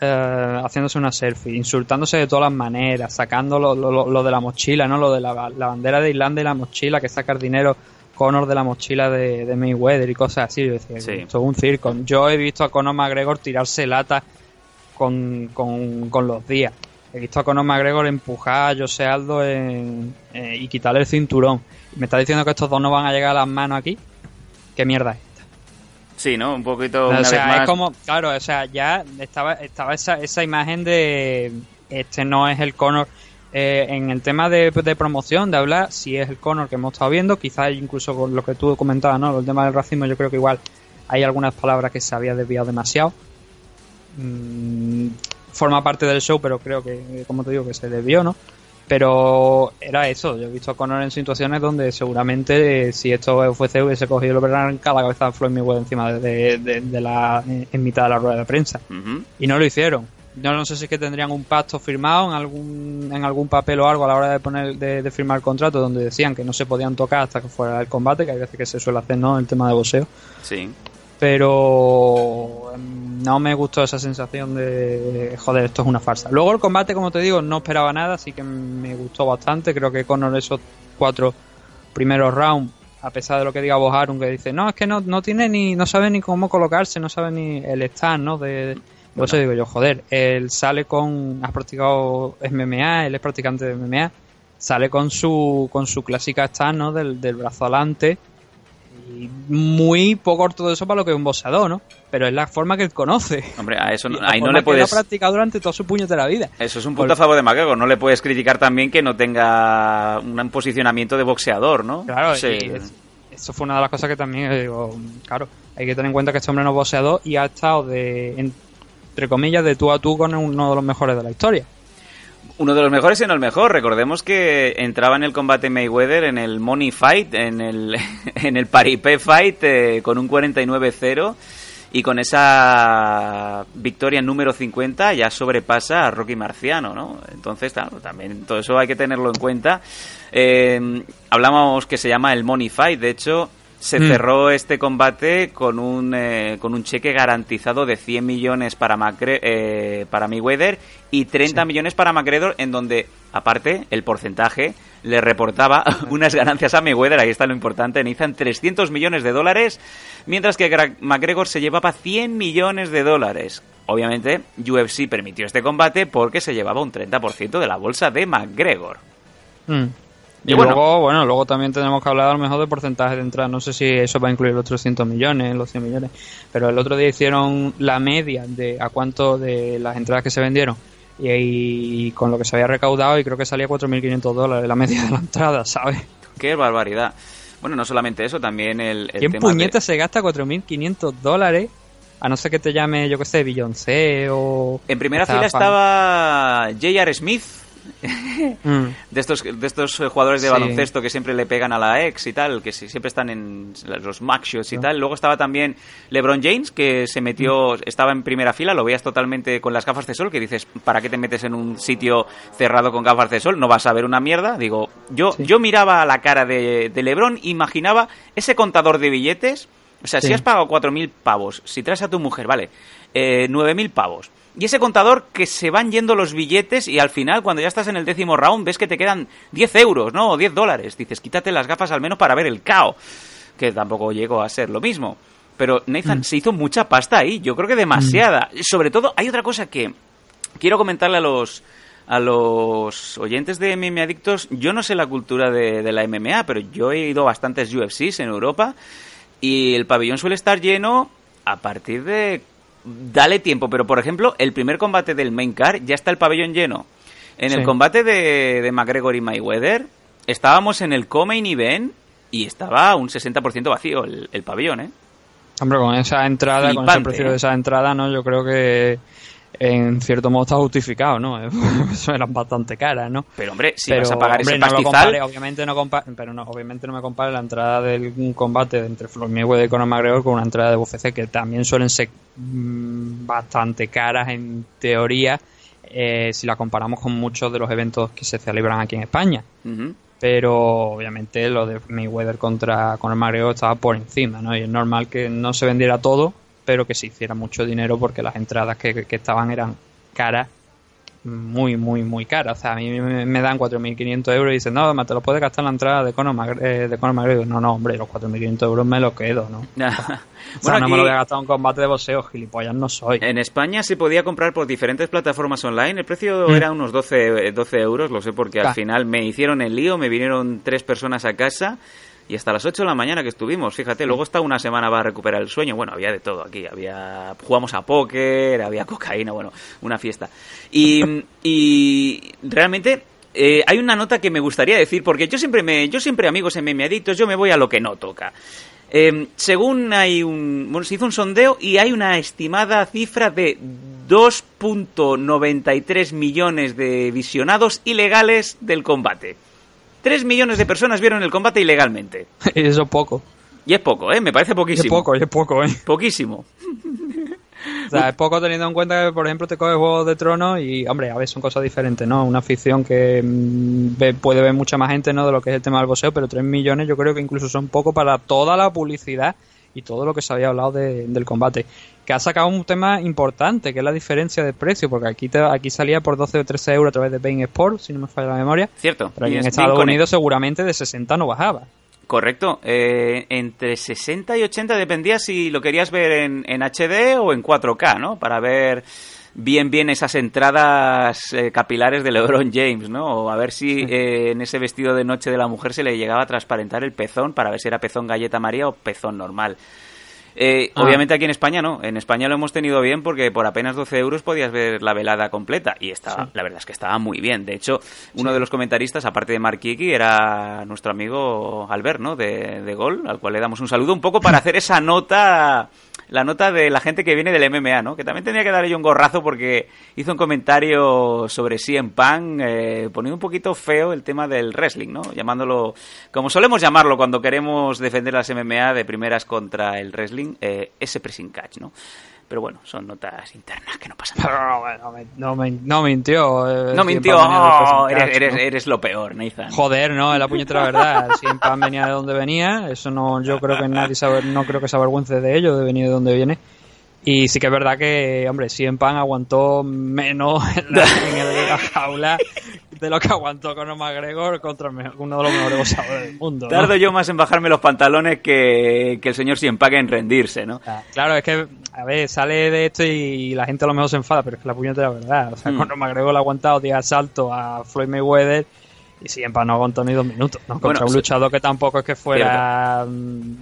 eh, haciéndose una selfie, insultándose de todas las maneras, sacando lo, lo- de la mochila, ¿no? Lo de la, la bandera de Irlanda y la mochila, que saca el dinero Conor de la mochila de, de Mayweather y cosas así. Yo decía, Sí. esto es un circo. Yo he visto a Conor McGregor tirarse lata con, con, con los días. He visto a Conor McGregor empujar a José Aldo en- eh, y quitarle el cinturón. Me está diciendo que estos dos no van a llegar a las manos aquí. ¿Qué mierda es? Sí, ¿no? Un poquito, O sea, vez más. es como, claro, o sea, ya estaba, estaba esa, esa imagen de este no es el Conor. Eh, en el tema de, de promoción, de hablar, si es el Conor que hemos estado viendo, quizás incluso con lo que tú comentabas, ¿no? El tema del racismo, yo creo que igual hay algunas palabras que se había desviado demasiado. mm, forma parte del show, pero creo que, como te digo, que se debió, ¿no? Pero era eso, yo he visto a Conor en situaciones donde seguramente eh, si esto UFC hubiese cogido el arrancado la cabeza de Floyd Mayweather encima de, de- de la, en mitad de la rueda de prensa. Y no lo hicieron. Yo no sé si es que tendrían un pacto firmado en algún, en algún papel o algo a la hora de poner de, de firmar el contrato donde decían que no se podían tocar hasta que fuera el combate, que hay veces que se suele hacer, ¿no? El tema de boxeo. Sí. Pero em, no me gustó esa sensación de, joder, esto es una farsa. Luego el combate, como te digo, no esperaba nada, así que me gustó bastante. Creo que Conor esos cuatro primeros rounds, a pesar de lo que diga Bojarun, que dice, no, es que no, no tiene ni, no sabe ni cómo colocarse, no sabe ni el stand, ¿no? De, por eso digo yo, joder, él sale con, has practicado MMA, él es practicante de MMA, sale con su, con su clásica stand, ¿no? Del, del brazo adelante, y muy poco ortodoxo para lo que es un boxeador, ¿no? Pero es la forma que él conoce. Hombre, a eso no- ahí no le que puedes... ha practicado durante su puñetera vida. Eso es un punto a favor de McGregor. No le puedes criticar también que no tenga un posicionamiento de boxeador, ¿no? Claro, Sí. es- eso fue una de las cosas que también eh, digo, claro, hay que tener en cuenta que este hombre no es boxeador y ha estado de, entre comillas, de tú a tú con uno de los mejores de la historia. Uno de los mejores y no el mejor. Recordemos que entraba en el combate Mayweather en el Money Fight, en el, <laughs> en el Paripé Fight, eh, con un 49-0. Y con esa victoria número 50 ya sobrepasa a Rocky Marciano, ¿no? Entonces, claro, también todo eso hay que tenerlo en cuenta. Eh, hablábamos que se llama el Money Fight, de hecho, se Mm. cerró este combate con un, eh, con un cheque garantizado de 100 millones para, Macre- eh, para Mayweather y 30 millones para McGregor, en donde, aparte, el porcentaje le reportaba <laughs> unas ganancias a Mayweather, ahí está lo importante, Nathan, 300 millones de dólares, mientras que McGregor se llevaba 100 millones de dólares. Obviamente, UFC permitió este combate porque se llevaba un 30% de la bolsa de McGregor. Mm. Y Y, bueno. luego, bueno, luego también tenemos que hablar a lo mejor de porcentaje de entrada. No sé si eso va a incluir los 300 millones, los 100 millones. Pero el otro día hicieron la media de a cuánto de las entradas que se vendieron. Y, y con lo que se había recaudado, y creo que salía 4.500 dólares la media de la entrada, <laughs> ¿sabes? ¡Qué barbaridad! Bueno, no solamente eso, también el, el ¿Quién tema de- puñeta se gasta 4.500 dólares? A no ser que te llame, yo que sé, Beyoncé o... En primera Estaba fila fan. estaba J.R. Smith, <laughs> Mm. de estos, de estos eh, jugadores de Sí. baloncesto que siempre le pegan a la ex y tal, que siempre están en los magshots y tal. Luego estaba también LeBron James, que se metió, estaba en primera fila, lo veías totalmente con las gafas de sol, que dices, ¿para qué te metes en un sitio cerrado con gafas de sol? No vas a ver una mierda. Digo, yo, yo miraba la cara de, de LeBron, imaginaba ese contador de billetes. O sea, si has pagado 4.000 pavos, si traes a tu mujer, vale, eh, 9.000 pavos. Y ese contador que se van yendo los billetes y al final, cuando ya estás en el décimo round, ves que te quedan 10 euros, ¿no? O 10 dólares. Dices, quítate las gafas al menos para ver el cao. Que tampoco llegó a ser lo mismo. Pero Nathan, se hizo mucha pasta ahí. Yo creo que demasiada. Sobre todo, hay otra cosa que quiero comentarle a los a los oyentes de MMA Adictos. Yo no sé la cultura de, de la MMA, pero yo he ido a bastantes UFCs en Europa y el pabellón suele estar lleno a partir de... Dale tiempo, pero por ejemplo, el primer combate del main car ya está el pabellón lleno. En el combate de, de McGregor y Mayweather estábamos en el co-main event y estaba un 60% vacío el, el pabellón, ¿eh? Hombre, con esa entrada, con ese precio ¿eh? de esa entrada, ¿no? Yo creo que en cierto modo está justificado, ¿no? <laughs> Eran bastante caras, ¿no? Pero hombre, si Pero, vas a pagar hombre, ese no pastizal... compare, obviamente no compare, pero no, obviamente no me compare la entrada del combate entre Floyd Mayweather y Conor McGregor con una entrada de UFC que también suelen ser mm, bastante caras en teoría eh, si la comparamos con muchos de los eventos que se celebran aquí en España. Pero obviamente lo de Mayweather contra Conor McGregor estaba por encima, ¿no? Y es normal que no se vendiera todo, pero que se hiciera mucho dinero porque las entradas que, que estaban eran caras, muy, muy, muy caras. O sea, a mí me, me dan 4.500 euros y dicen, no, ma, te lo puedes gastar en la entrada de Conor, Magre- eh, de Conor McGregor. No, no, hombre, los 4.500 euros me los quedo, ¿no? <laughs> O sea, bueno, no me lo voy a gastar en un combate de boxeo, gilipollas no soy. en España se podía comprar por diferentes plataformas online. El precio Mm. era unos 12, eh, 12 euros, lo sé porque al final me hicieron el lío, me vinieron tres personas a casa y hasta las 8 de la mañana que estuvimos. Fíjate, luego está una semana va a recuperar el sueño. Bueno, había de todo aquí. Había jugamos a póker, había <laughs> cocaína, bueno, una fiesta. Y, realmente eh, hay una nota que me gustaría decir porque yo siempre me yo siempre amigos en meme adictos, yo me voy a lo que no toca. Eh, según hay un bueno, se hizo un sondeo y hay una estimada cifra de 2.93 millones de visionados ilegales del combate. 3 millones de personas vieron el combate ilegalmente. <laughs> Eso es poco. Y es poco, ¿eh? Me parece Es poquísimo. poco, es poco, ¿eh? Poquísimo. <laughs> O sea, es poco teniendo en cuenta que, por ejemplo, te coges Juegos de Tronos y, hombre, a ver, son cosas diferentes, ¿no? Una afición que mm, ve- puede ver mucha más gente, ¿no? De lo que es el tema del boxeo, pero 3 millones yo creo que incluso son poco para toda la publicidad y todo lo que se había hablado de- del combate. Que ha sacado un tema importante, que es la diferencia de precio, porque aquí te- aquí salía por 12 o 13 euros a través de Bain Sport, si no me falla la memoria. Cierto. Pero aquí en es Estados Unidos seguramente de 60 no bajaba. Correcto. Eh, entre 60 y 80 dependía si lo querías ver en, en HD o en 4K, ¿no? Para ver bien bien esas entradas eh, capilares de LeBron James, ¿no? O a ver si eh, en ese vestido de noche de la mujer se le llegaba a transparentar el pezón para ver si era pezón galleta María o pezón normal. Eh, Ah. Obviamente aquí en España no. En España lo hemos tenido bien porque por apenas 12 euros podías ver la velada completa y estaba, la verdad es que estaba muy bien. De hecho, uno de los comentaristas, aparte de Mark Kiki, era nuestro amigo Albert, ¿no? De, de Gol, al cual le damos un saludo un poco para hacer esa nota, la nota de la gente que viene del MMA, ¿no? Que también tenía que darle yo un gorrazo porque hizo un comentario sobre CM Punk, eh, poniendo un poquito feo el tema del wrestling, ¿no? Llamándolo, como solemos llamarlo cuando queremos defender las MMA de primeras contra el wrestling, eh, ese pressing catch, ¿no? Pero bueno, son notas internas que no pasan nada. No, me- no, me- no mintió. eh, No mintió, oh, eres, Catch, eres, ¿no? eres lo peor, Nathan. Joder, no, la puñetera <laughs> verdad. Cien Pan venía de donde venía, eso no, yo creo que nadie sabe, no creo que se avergüence de ello, de venir de donde viene. Y sí que es verdad que, hombre, Cien Pan aguantó menos en la, en la jaula de lo que <laughs> aguantó Conor McGregor contra uno de los mejores boxeadores del mundo. ¿no? Tardo yo más en bajarme los pantalones que, que el señor Siempre en rendirse, ¿no? Ah, Claro, es que, a ver, sale de esto y la gente a lo mejor se enfada, pero es que la puñetera verdad. O sea, Mm. Conor McGregor le ha aguantado 10 asaltos a Floyd Mayweather y siempre no aguantó ni dos minutos, ¿no? Contra Bueno, un sí. luchador que tampoco es que fuera... mm,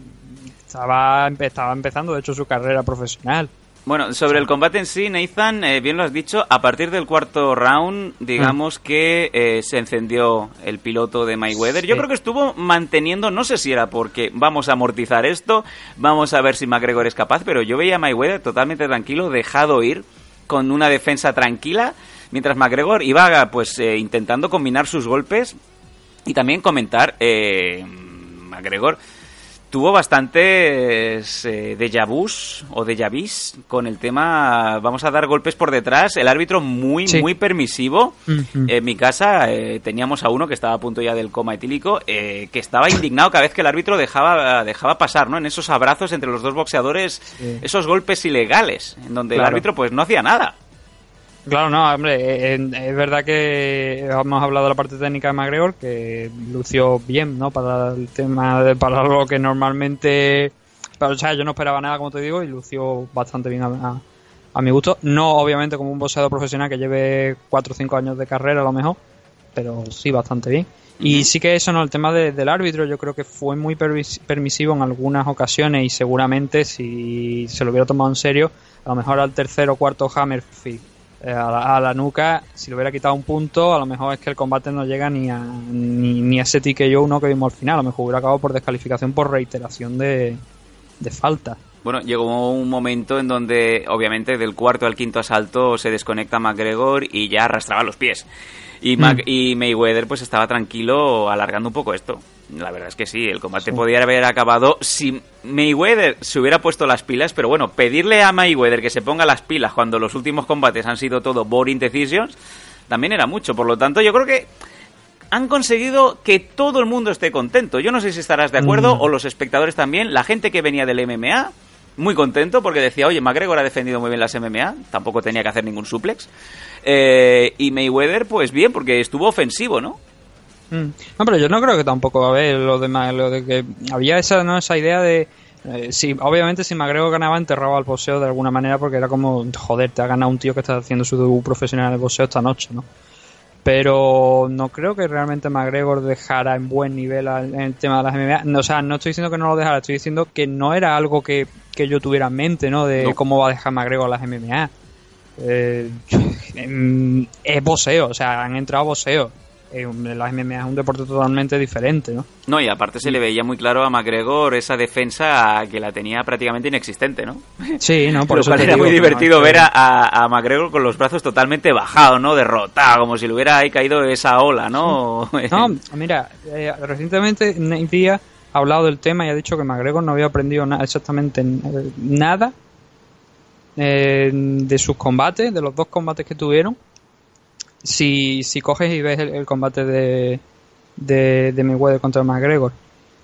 Estaba, estaba empezando, de hecho, su carrera profesional. Bueno, sobre el combate en sí, Nathan, eh, bien lo has dicho, a partir del cuarto round, digamos que eh, se encendió el piloto de Mayweather. Yo creo que estuvo manteniendo, no sé si era porque vamos a amortizar esto, vamos a ver si McGregor es capaz, pero yo veía a Mayweather totalmente tranquilo, dejado ir, con una defensa tranquila, mientras McGregor iba pues eh, intentando combinar sus golpes y también comentar, eh, McGregor tuvo bastantes eh, déjà vus o déjà vis con el tema vamos a dar golpes por detrás el árbitro muy Sí. muy permisivo. En mi casa eh, teníamos a uno que estaba a punto ya del coma etílico eh, que estaba indignado cada vez que el árbitro dejaba dejaba pasar no en esos abrazos entre los dos boxeadores Sí. esos golpes ilegales en donde el árbitro pues no hacía nada Claro, no, hombre, eh, eh, es verdad que hemos hablado de la parte técnica de McGregor, que lució bien, ¿no? Para el tema, de, para lo que normalmente... Pero, o sea, yo no esperaba nada, como te digo, y lució bastante bien a, a- a mi gusto. No, obviamente, como un boxeador profesional que lleve 4 o 5 años de carrera, a lo mejor, pero sí, bastante bien. Y sí que eso, ¿no? El tema de- del árbitro, yo creo que fue muy permis- permisivo en algunas ocasiones y seguramente si se lo hubiera tomado en serio, a lo mejor al tercer o cuarto Hammerfield eh, a, la, a la nuca, si le hubiera quitado un punto, a lo mejor es que el combate no llega ni a, ni, ni a ese TKO uno que vimos al final, a lo mejor hubiera acabado por descalificación por reiteración de, de falta. Bueno, llegó un momento en donde, obviamente, del cuarto al quinto asalto se desconecta McGregor y ya arrastraba los pies. Y, Mac- y Mayweather pues estaba tranquilo alargando un poco esto. La verdad es que sí, el combate podría haber acabado si Mayweather se hubiera puesto las pilas, pero bueno, pedirle a Mayweather que se ponga las pilas cuando los últimos combates han sido todo boring decisions, también era mucho. Por lo tanto, yo creo que han conseguido que todo el mundo esté contento. Yo no sé si estarás de acuerdo Mm. o los espectadores también. La gente que venía del MMA, muy contento porque decía, oye, McGregor ha defendido muy bien las MMA, tampoco tenía que hacer ningún suplex. Eh, y Mayweather, pues bien, porque estuvo ofensivo, ¿no? Mm. No, pero yo no creo que tampoco, a ver, lo de, Ma- lo de que había esa, ¿no? esa idea de... eh, si, obviamente si McGregor ganaba enterraba al boxeo de alguna manera porque era como, joder, te ha ganado un tío que está haciendo su debut profesional de boxeo esta noche, ¿no? Pero no creo que realmente McGregor dejara en buen nivel en el tema de las MMA. No, o sea, no estoy diciendo que no lo dejara, estoy diciendo que no era algo que, que yo tuviera en mente, ¿no? De No. cómo va a dejar McGregor las MMA. Eh, mm, <laughs> es boxeo, o sea, han entrado boxeo. Eh, la MMA es un deporte totalmente diferente, ¿no? No, y aparte se le veía muy claro a McGregor esa defensa que la tenía prácticamente inexistente, ¿no? Sí, no, por Lo eso cual era digo muy no, divertido ver a, a- McGregor con los brazos totalmente bajados, ¿no? Derrotado, como si le hubiera ahí caído esa ola, ¿no? <laughs> No, mira, eh, recientemente Nate Diaz ha hablado del tema y ha dicho que McGregor no había aprendido na- exactamente nada eh, de sus combates, de los dos combates que tuvieron. Si, si coges y ves el, combate de, de, de Mayweather contra McGregor.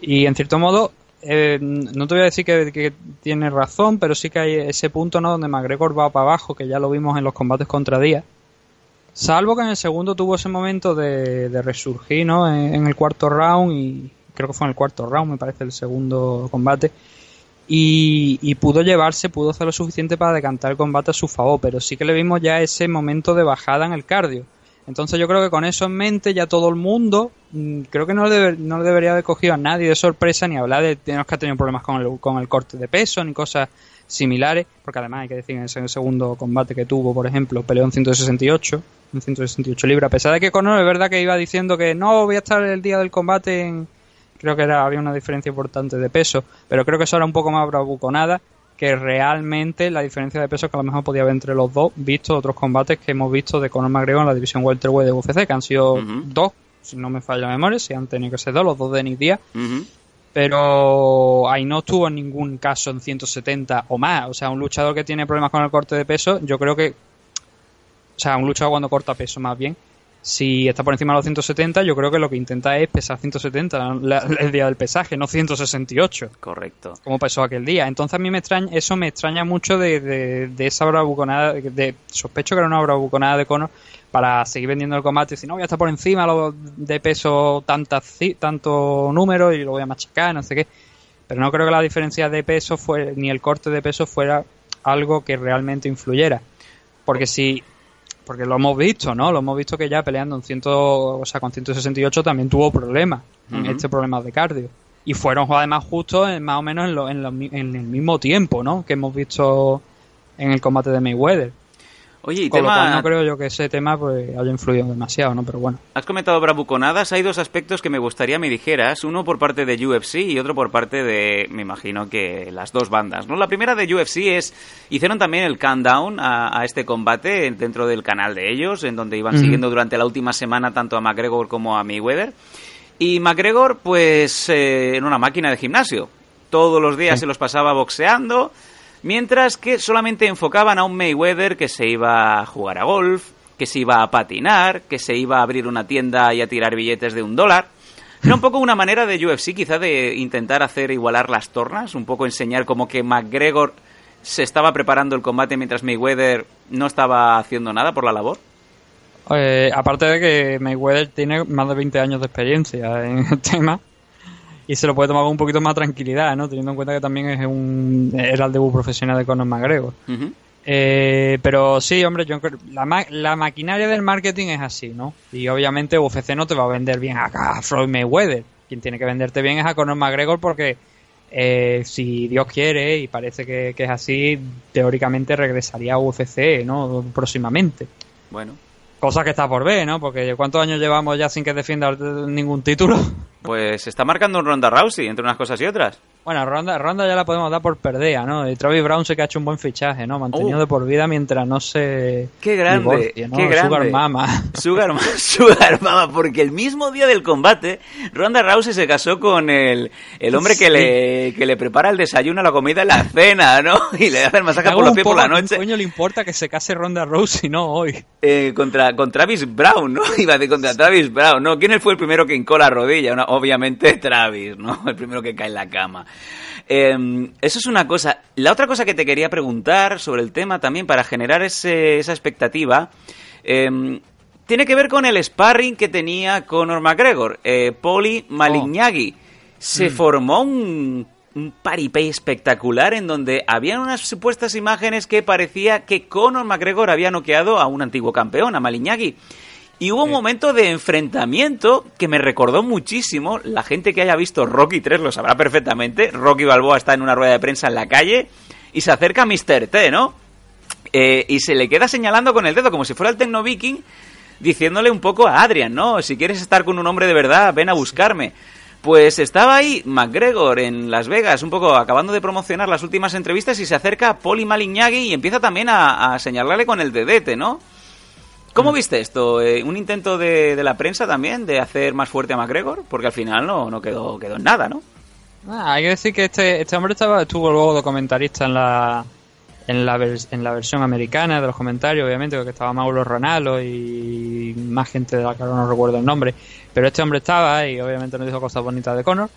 Y en cierto modo, eh, no te voy a decir que, tiene razón, pero sí que hay ese punto ¿no? donde McGregor va para abajo, que ya lo vimos en los combates contra Díaz. Salvo que en el segundo tuvo ese momento de, de resurgir, ¿no? En el cuarto round y creo que fue en el cuarto round, me parece el segundo combate. Y, y pudo llevarse, pudo hacer lo suficiente para decantar el combate a su favor, pero sí que le vimos ya ese momento de bajada en el cardio. Entonces yo creo que con eso en mente ya todo el mundo, mm, creo que no debe- no debería haber cogido a nadie de sorpresa ni hablar de que ha tenido problemas con el, con el corte de peso ni cosas similares, porque además hay que decir en ese segundo combate que tuvo, por ejemplo, peleó en 168, en 168 libras, a pesar de que Conor es verdad que iba diciendo que no voy a estar el día del combate en creo que era, había una diferencia importante de peso, pero creo que eso era un poco más bravuconada que realmente la diferencia de peso que a lo mejor podía haber entre los dos, visto otros combates que hemos visto de Conor McGregor en la división welterweight de UFC, que han sido dos, si no me falla la memoria, si han tenido que ser dos, los dos de Nick Ujú. pero ahí no estuvo en ningún caso en 170 o más, o sea, un luchador que tiene problemas con el corte de peso, yo creo que, o sea, un luchador cuando corta peso más bien, si está por encima de los 170, yo creo que lo que intenta es pesar 170 la- la- el día del pesaje, no 168 Correcto. como pasó aquel día. Entonces a mí me extraña, eso me extraña mucho de, de, de esa bravuconada, de, de- sospecho que era una bravuconada de Conor para seguir vendiendo el combate. Si no, voy a estar por encima lo- de peso tantas tanto número y lo voy a machacar, no sé qué. Pero no creo que la diferencia de peso fue, ni el corte de peso fuera algo que realmente influyera. Porque si porque lo hemos visto, ¿no? Lo hemos visto que ya peleando en 100, o sea, con 168 también tuvo problemas, este problema de cardio. Y fueron además justo en- más o menos en, lo- en, lo en el mismo tiempo, ¿no? Que hemos visto en el combate de Mayweather. Oye, y Con lo cual no creo yo que ese tema pues haya influido demasiado, ¿no? Pero bueno. Has comentado bravuconadas, hay dos aspectos que me gustaría me dijeras, uno por parte de UFC y otro por parte de, me imagino que las dos bandas, ¿no? La primera de UFC es, hicieron también el countdown a, a este combate dentro del canal de ellos, en donde iban siguiendo durante la última semana tanto a McGregor como a Mayweather. Y McGregor, pues, eh, en una máquina de gimnasio. Todos los días se los pasaba boxeando, mientras que solamente enfocaban a un Mayweather que se iba a jugar a golf, que se iba a patinar, que se iba a abrir una tienda y a tirar billetes de un dólar. Era un poco una manera de UFC quizá de intentar hacer igualar las tornas, un poco enseñar como que McGregor se estaba preparando el combate mientras Mayweather no estaba haciendo nada por la labor. Eh, aparte de que Mayweather tiene más de 20 años de experiencia en el <laughs> tema y se lo puede tomar con un poquito más tranquilidad, ¿no? Teniendo en cuenta que también es un, era el debut profesional de Conor McGregor. Eh, pero sí, hombre, yo la, ma- la maquinaria del marketing es así, ¿no? Y obviamente UFC no te va a vender bien acá a Floyd Mayweather. Quien tiene que venderte bien es a Conor McGregor porque eh, si Dios quiere y parece que, que es así, teóricamente regresaría a UFC, ¿no? Próximamente. Bueno, Cosa que está por ver, ¿no? Porque ¿cuántos años llevamos ya sin que defienda ningún título? pues está marcando un Ronda Rousey entre unas cosas y otras. Bueno, Ronda, Ronda ya la podemos dar por perdida, ¿no? Y Travis Brown sí que ha hecho un buen fichaje, ¿no? Mantenido Oh. de por vida mientras no se Qué grande, divorcie, ¿no? qué grande. Sugar Mama. <laughs> Sugar, <laughs> Sugar Mama, porque el mismo día del combate, Ronda Rousey se casó con el, el hombre que, le, que le prepara el desayuno, la comida y la cena, ¿no? <laughs> Y le hace el masaje por los pies por la noche. coño le importa que se case Ronda Rousey, no hoy? Eh, contra, con Travis Brown, ¿no? Iba a decir contra Travis Brown, ¿no? ¿Quién fue el primero que hincó la rodilla? Una- obviamente Travis, ¿no? El primero que cae en la cama. Eh, eso es una cosa. La otra cosa que te quería preguntar sobre el tema también para generar ese- esa expectativa eh, tiene que ver con el sparring que tenía Conor McGregor, eh, Poli Malignaggi. Se formó un, un paripé espectacular en donde habían unas supuestas imágenes que parecía que Conor McGregor había noqueado a un antiguo campeón, a Malignaggi. Y hubo un momento de enfrentamiento que me recordó muchísimo. La gente que haya visto Rocky 3 lo sabrá perfectamente. Rocky Balboa está en una rueda de prensa en la calle y se acerca a Mr. T, ¿no? Eh, y se le queda señalando con el dedo como si fuera el Tecno Viking diciéndole un poco a Adrian, ¿no? Si quieres estar con un hombre de verdad, ven a buscarme. Pues estaba ahí McGregor en Las Vegas, un poco acabando de promocionar las últimas entrevistas y se acerca Poli Malignagui y empieza también a, a señalarle con el dedete, ¿no? ¿Cómo viste esto? Eh, ¿Un intento de, de la prensa también de hacer más fuerte a McGregor? Porque al final no, no quedó, quedó en nada, ¿no? Ah, hay que decir que este, este hombre estaba, estuvo luego de comentarista en la, en la, vers- en la versión americana de los comentarios, obviamente, porque estaba Mauro Ronaldo y más gente de la que ahora no recuerdo el nombre. Pero este hombre estaba y obviamente nos dijo cosas bonitas de Conor.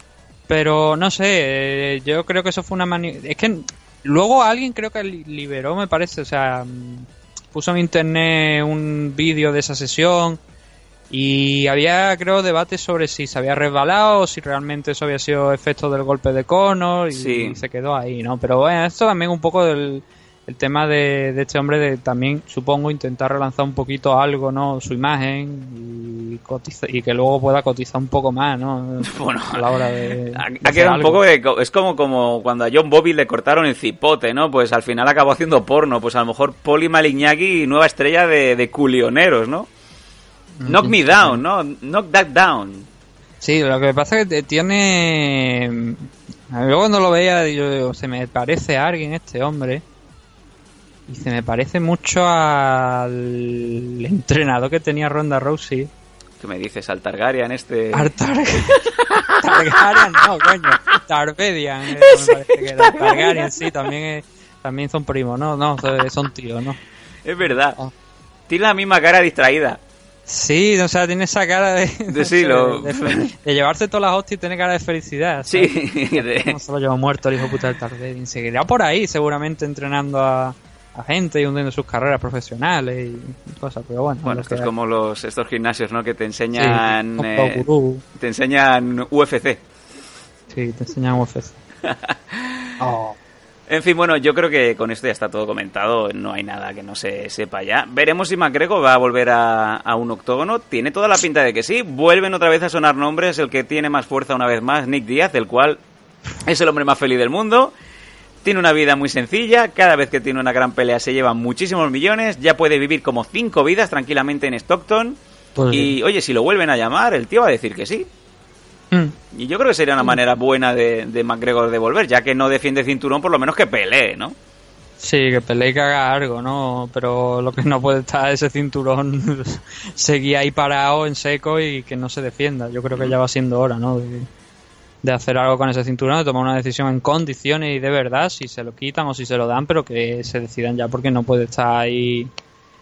Pero no sé, eh, yo creo que eso fue una mani... Es que luego alguien creo que li- liberó, me parece, o sea, puso en internet un vídeo de esa sesión y había, creo, debate sobre si se había resbalado o si realmente eso había sido efecto del golpe de Conor y Sí. se quedó ahí, ¿no? Pero bueno, esto también un poco del el tema de, de este hombre de también, supongo, intentar relanzar un poquito algo, ¿no? Su imagen y, cotiza- y que luego pueda cotizar un poco más, ¿no? <laughs> Bueno, a la hora de... Ha, quedado un poco de, es como, como cuando a John Bobby le cortaron el cipote, ¿no? Pues al final acabó haciendo porno. Pues a lo mejor Poli Malignagui, nueva estrella de, de culioneros, ¿no? Knock me down, ¿no? Knock that down. Sí, lo que pasa es que tiene... ver, Yo cuando lo veía, yo digo, se me parece a alguien este hombre. Y se me parece mucho al entrenador que tenía Ronda Rousey. ¿Qué me dices? Al Targaryen este... Al Tar- <laughs> Targaryen, no, coño. Tarvedian, eh, me parece que era. Targaryen, sí, también, es- también son primos, ¿no? No, son- tíos, ¿no? Es verdad. Ah. Tiene la misma cara distraída. Sí, o sea, tiene esa cara de, De sí, <laughs> lo- de, de llevarse todas las hostias y tiene cara de felicidad. Sí. <laughs> No se lo llevó muerto el hijo puta del Targaryen. Seguirá por ahí, seguramente entrenando a, a gente y hundiendo sus carreras profesionales y cosas, pero bueno. Bueno, esto es como los estos gimnasios, ¿no? Que te enseñan... eh, te enseñan UFC. Sí, te enseñan UFC. <laughs> Oh. En fin, bueno, yo creo que con esto ya está todo comentado, no hay nada que no se sepa ya. Veremos si McGregor va a volver a, a un octógono, tiene toda la pinta de que sí. Vuelven otra vez a sonar nombres, el que tiene más fuerza una vez más, Nick Díaz, el cual es el hombre más feliz del mundo. Tiene una vida muy sencilla, cada vez que tiene una gran pelea se lleva muchísimos millones, ya puede vivir como cinco vidas tranquilamente en Stockton. Pues Y oye, si lo vuelven a llamar, el tío va a decir que sí. Mm. Y yo creo que sería una manera buena de, de McGregor de volver, ya que no defiende cinturón, por lo menos que pelee, ¿no? Sí, que pelee y que haga algo, ¿no? Pero lo que no puede estar ese cinturón <laughs> seguir ahí parado en seco y que no se defienda. Yo creo que ya va siendo hora, ¿no? De, de hacer algo con ese cinturón, de tomar una decisión en condiciones y de verdad, si se lo quitan o si se lo dan, pero que se decidan ya porque no puede estar ahí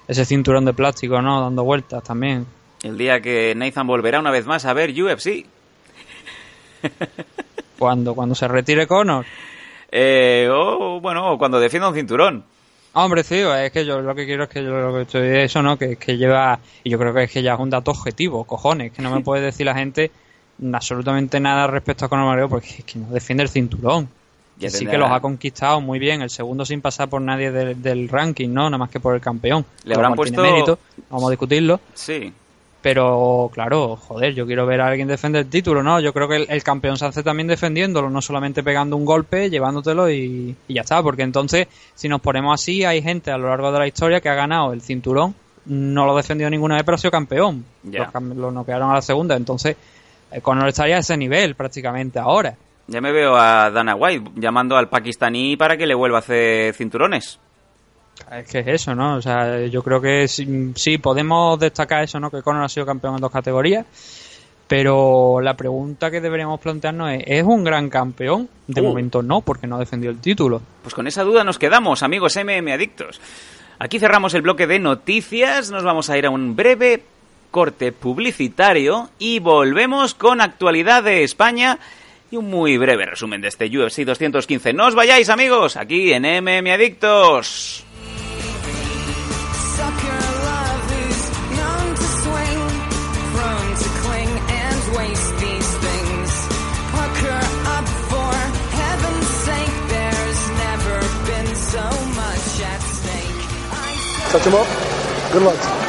ese cinturón de plástico, ¿no? Dando vueltas también. El día que Nathan volverá una vez más a ver UFC. <laughs> Cuando, cuando se retire Conor. Eh, o, bueno, o cuando defienda un cinturón. Hombre, sí, es que yo lo que quiero es que yo lo que estoy eso, ¿no? Que, que lleva, y yo creo que es que ya es un dato objetivo, cojones, que no me <laughs> puede decir la gente absolutamente nada respecto a Conor McGregor porque es que no defiende el cinturón. Que sí que los ha conquistado muy bien, el segundo sin pasar por nadie del- del ranking, ¿no? Nada más que por el campeón. Le habrán puesto- mérito, vamos a discutirlo. Sí. Pero claro, joder, yo quiero ver a alguien defender el título, ¿no? Yo creo que el, el campeón se hace también defendiéndolo, no solamente pegando un golpe, llevándotelo y, y ya está. Porque entonces, si nos ponemos así, hay gente a lo largo de la historia que ha ganado el cinturón, no lo defendió ninguna vez, pero ha sido campeón. Ya. Los Lo noquearon a la segunda, entonces Conor estaría a ese nivel prácticamente ahora. Ya me veo a Dana White llamando al pakistaní para que le vuelva a hacer cinturones. Es que es eso, ¿no? O sea, yo creo que sí, sí, podemos destacar eso, ¿no? Que Conor ha sido campeón en dos categorías. Pero la pregunta que deberíamos plantearnos es, ¿es un gran campeón? De Uh. momento no, porque no defendió el título. Pues con esa duda nos quedamos, amigos MM Adictos. Aquí cerramos el bloque de noticias, nos vamos a ir a un breve corte publicitario y volvemos con actualidad de España y un muy breve resumen de este UFC 215. No os vayáis, amigos, aquí en MM Adictos. Touch him up. Good luck.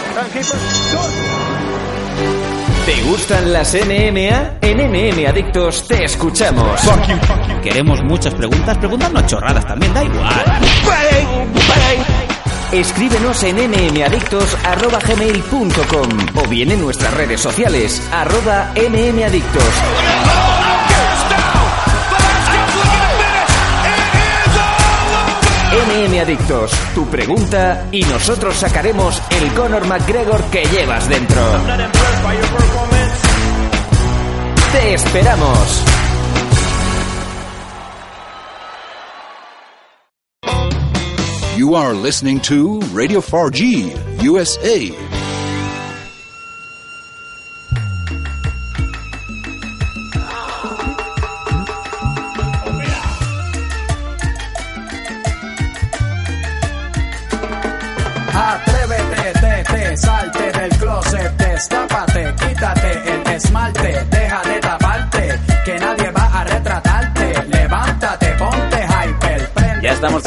¿Te gustan las MMA? En MM Adictos te escuchamos. Queremos muchas preguntas, preguntarnos chorradas también, da igual. Escríbenos en mmadictos.gmail.com o bien en nuestras redes sociales, arroba mmadictos. MM Adictos, tu pregunta y nosotros sacaremos el Conor McGregor que llevas dentro. ¡Te esperamos! You are listening to Radio 4G USA.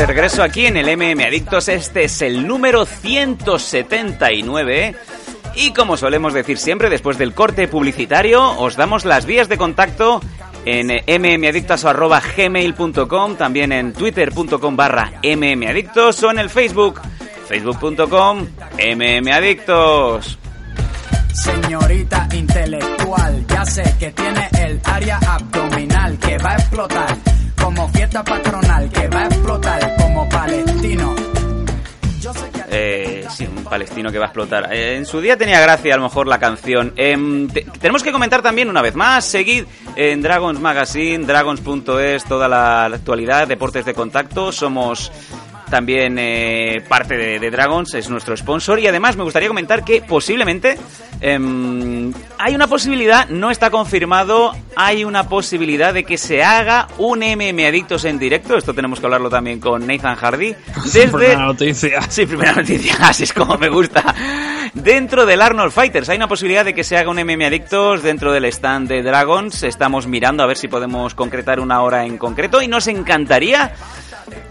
De regreso aquí en el MM Adictos. Este es el número 179. Y como solemos decir siempre, después del corte publicitario, os damos las vías de contacto en mmadictos.gmail.com, también en twitter.com barra mmadictos o en el Facebook, facebook.com mmadictos. Señorita intelectual, ya sé que tiene el área abdominal que va a explotar como fiesta patronal, que va a explotar como palestino. Eh, sí, un palestino que va a explotar. Eh, en su día tenía gracia a lo mejor la canción. Em, te- tenemos que comentar también una vez más, seguid en Dragons Magazine, dragons.es, toda la actualidad, deportes de contacto. Somos también eh, parte de, de Dragons, es nuestro sponsor. Y además me gustaría comentar que posiblemente em, hay una posibilidad, no está confirmado, hay una posibilidad de que se haga un MM Adictos en directo. Esto tenemos que hablarlo también con Nathan Hardy. <laughs> Desde, Primera noticia. <laughs> Sí, primera noticia, <laughs> así es como me gusta. Dentro del Arnold Fighters hay una posibilidad de que se haga un MM Adictos dentro del stand de Dragons. Estamos mirando a ver si podemos concretar una hora en concreto y nos encantaría,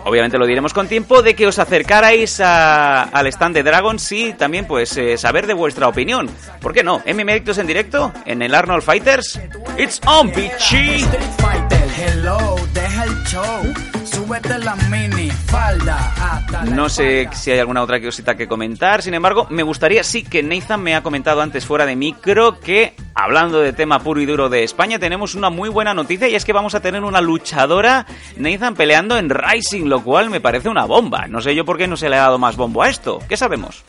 obviamente lo diremos con tiempo, de que os acercarais a- al stand de Dragons y también pues eh, saber de vuestra opinión. ¿Por qué no? MM Adictos en directo en el Arnold Fighters. It's on, bitchy. Hello, deja el show, súbete la mini falda hasta la No sé si hay alguna otra cosita que comentar. Sin embargo, me gustaría, sí que Nathan me ha comentado antes fuera de micro que, hablando de tema puro y duro de España, tenemos una muy buena noticia y es que vamos a tener una luchadora, Nathan, peleando en Rising, lo cual me parece una bomba. No sé yo por qué no se le ha dado más bombo a esto. ¿Qué sabemos?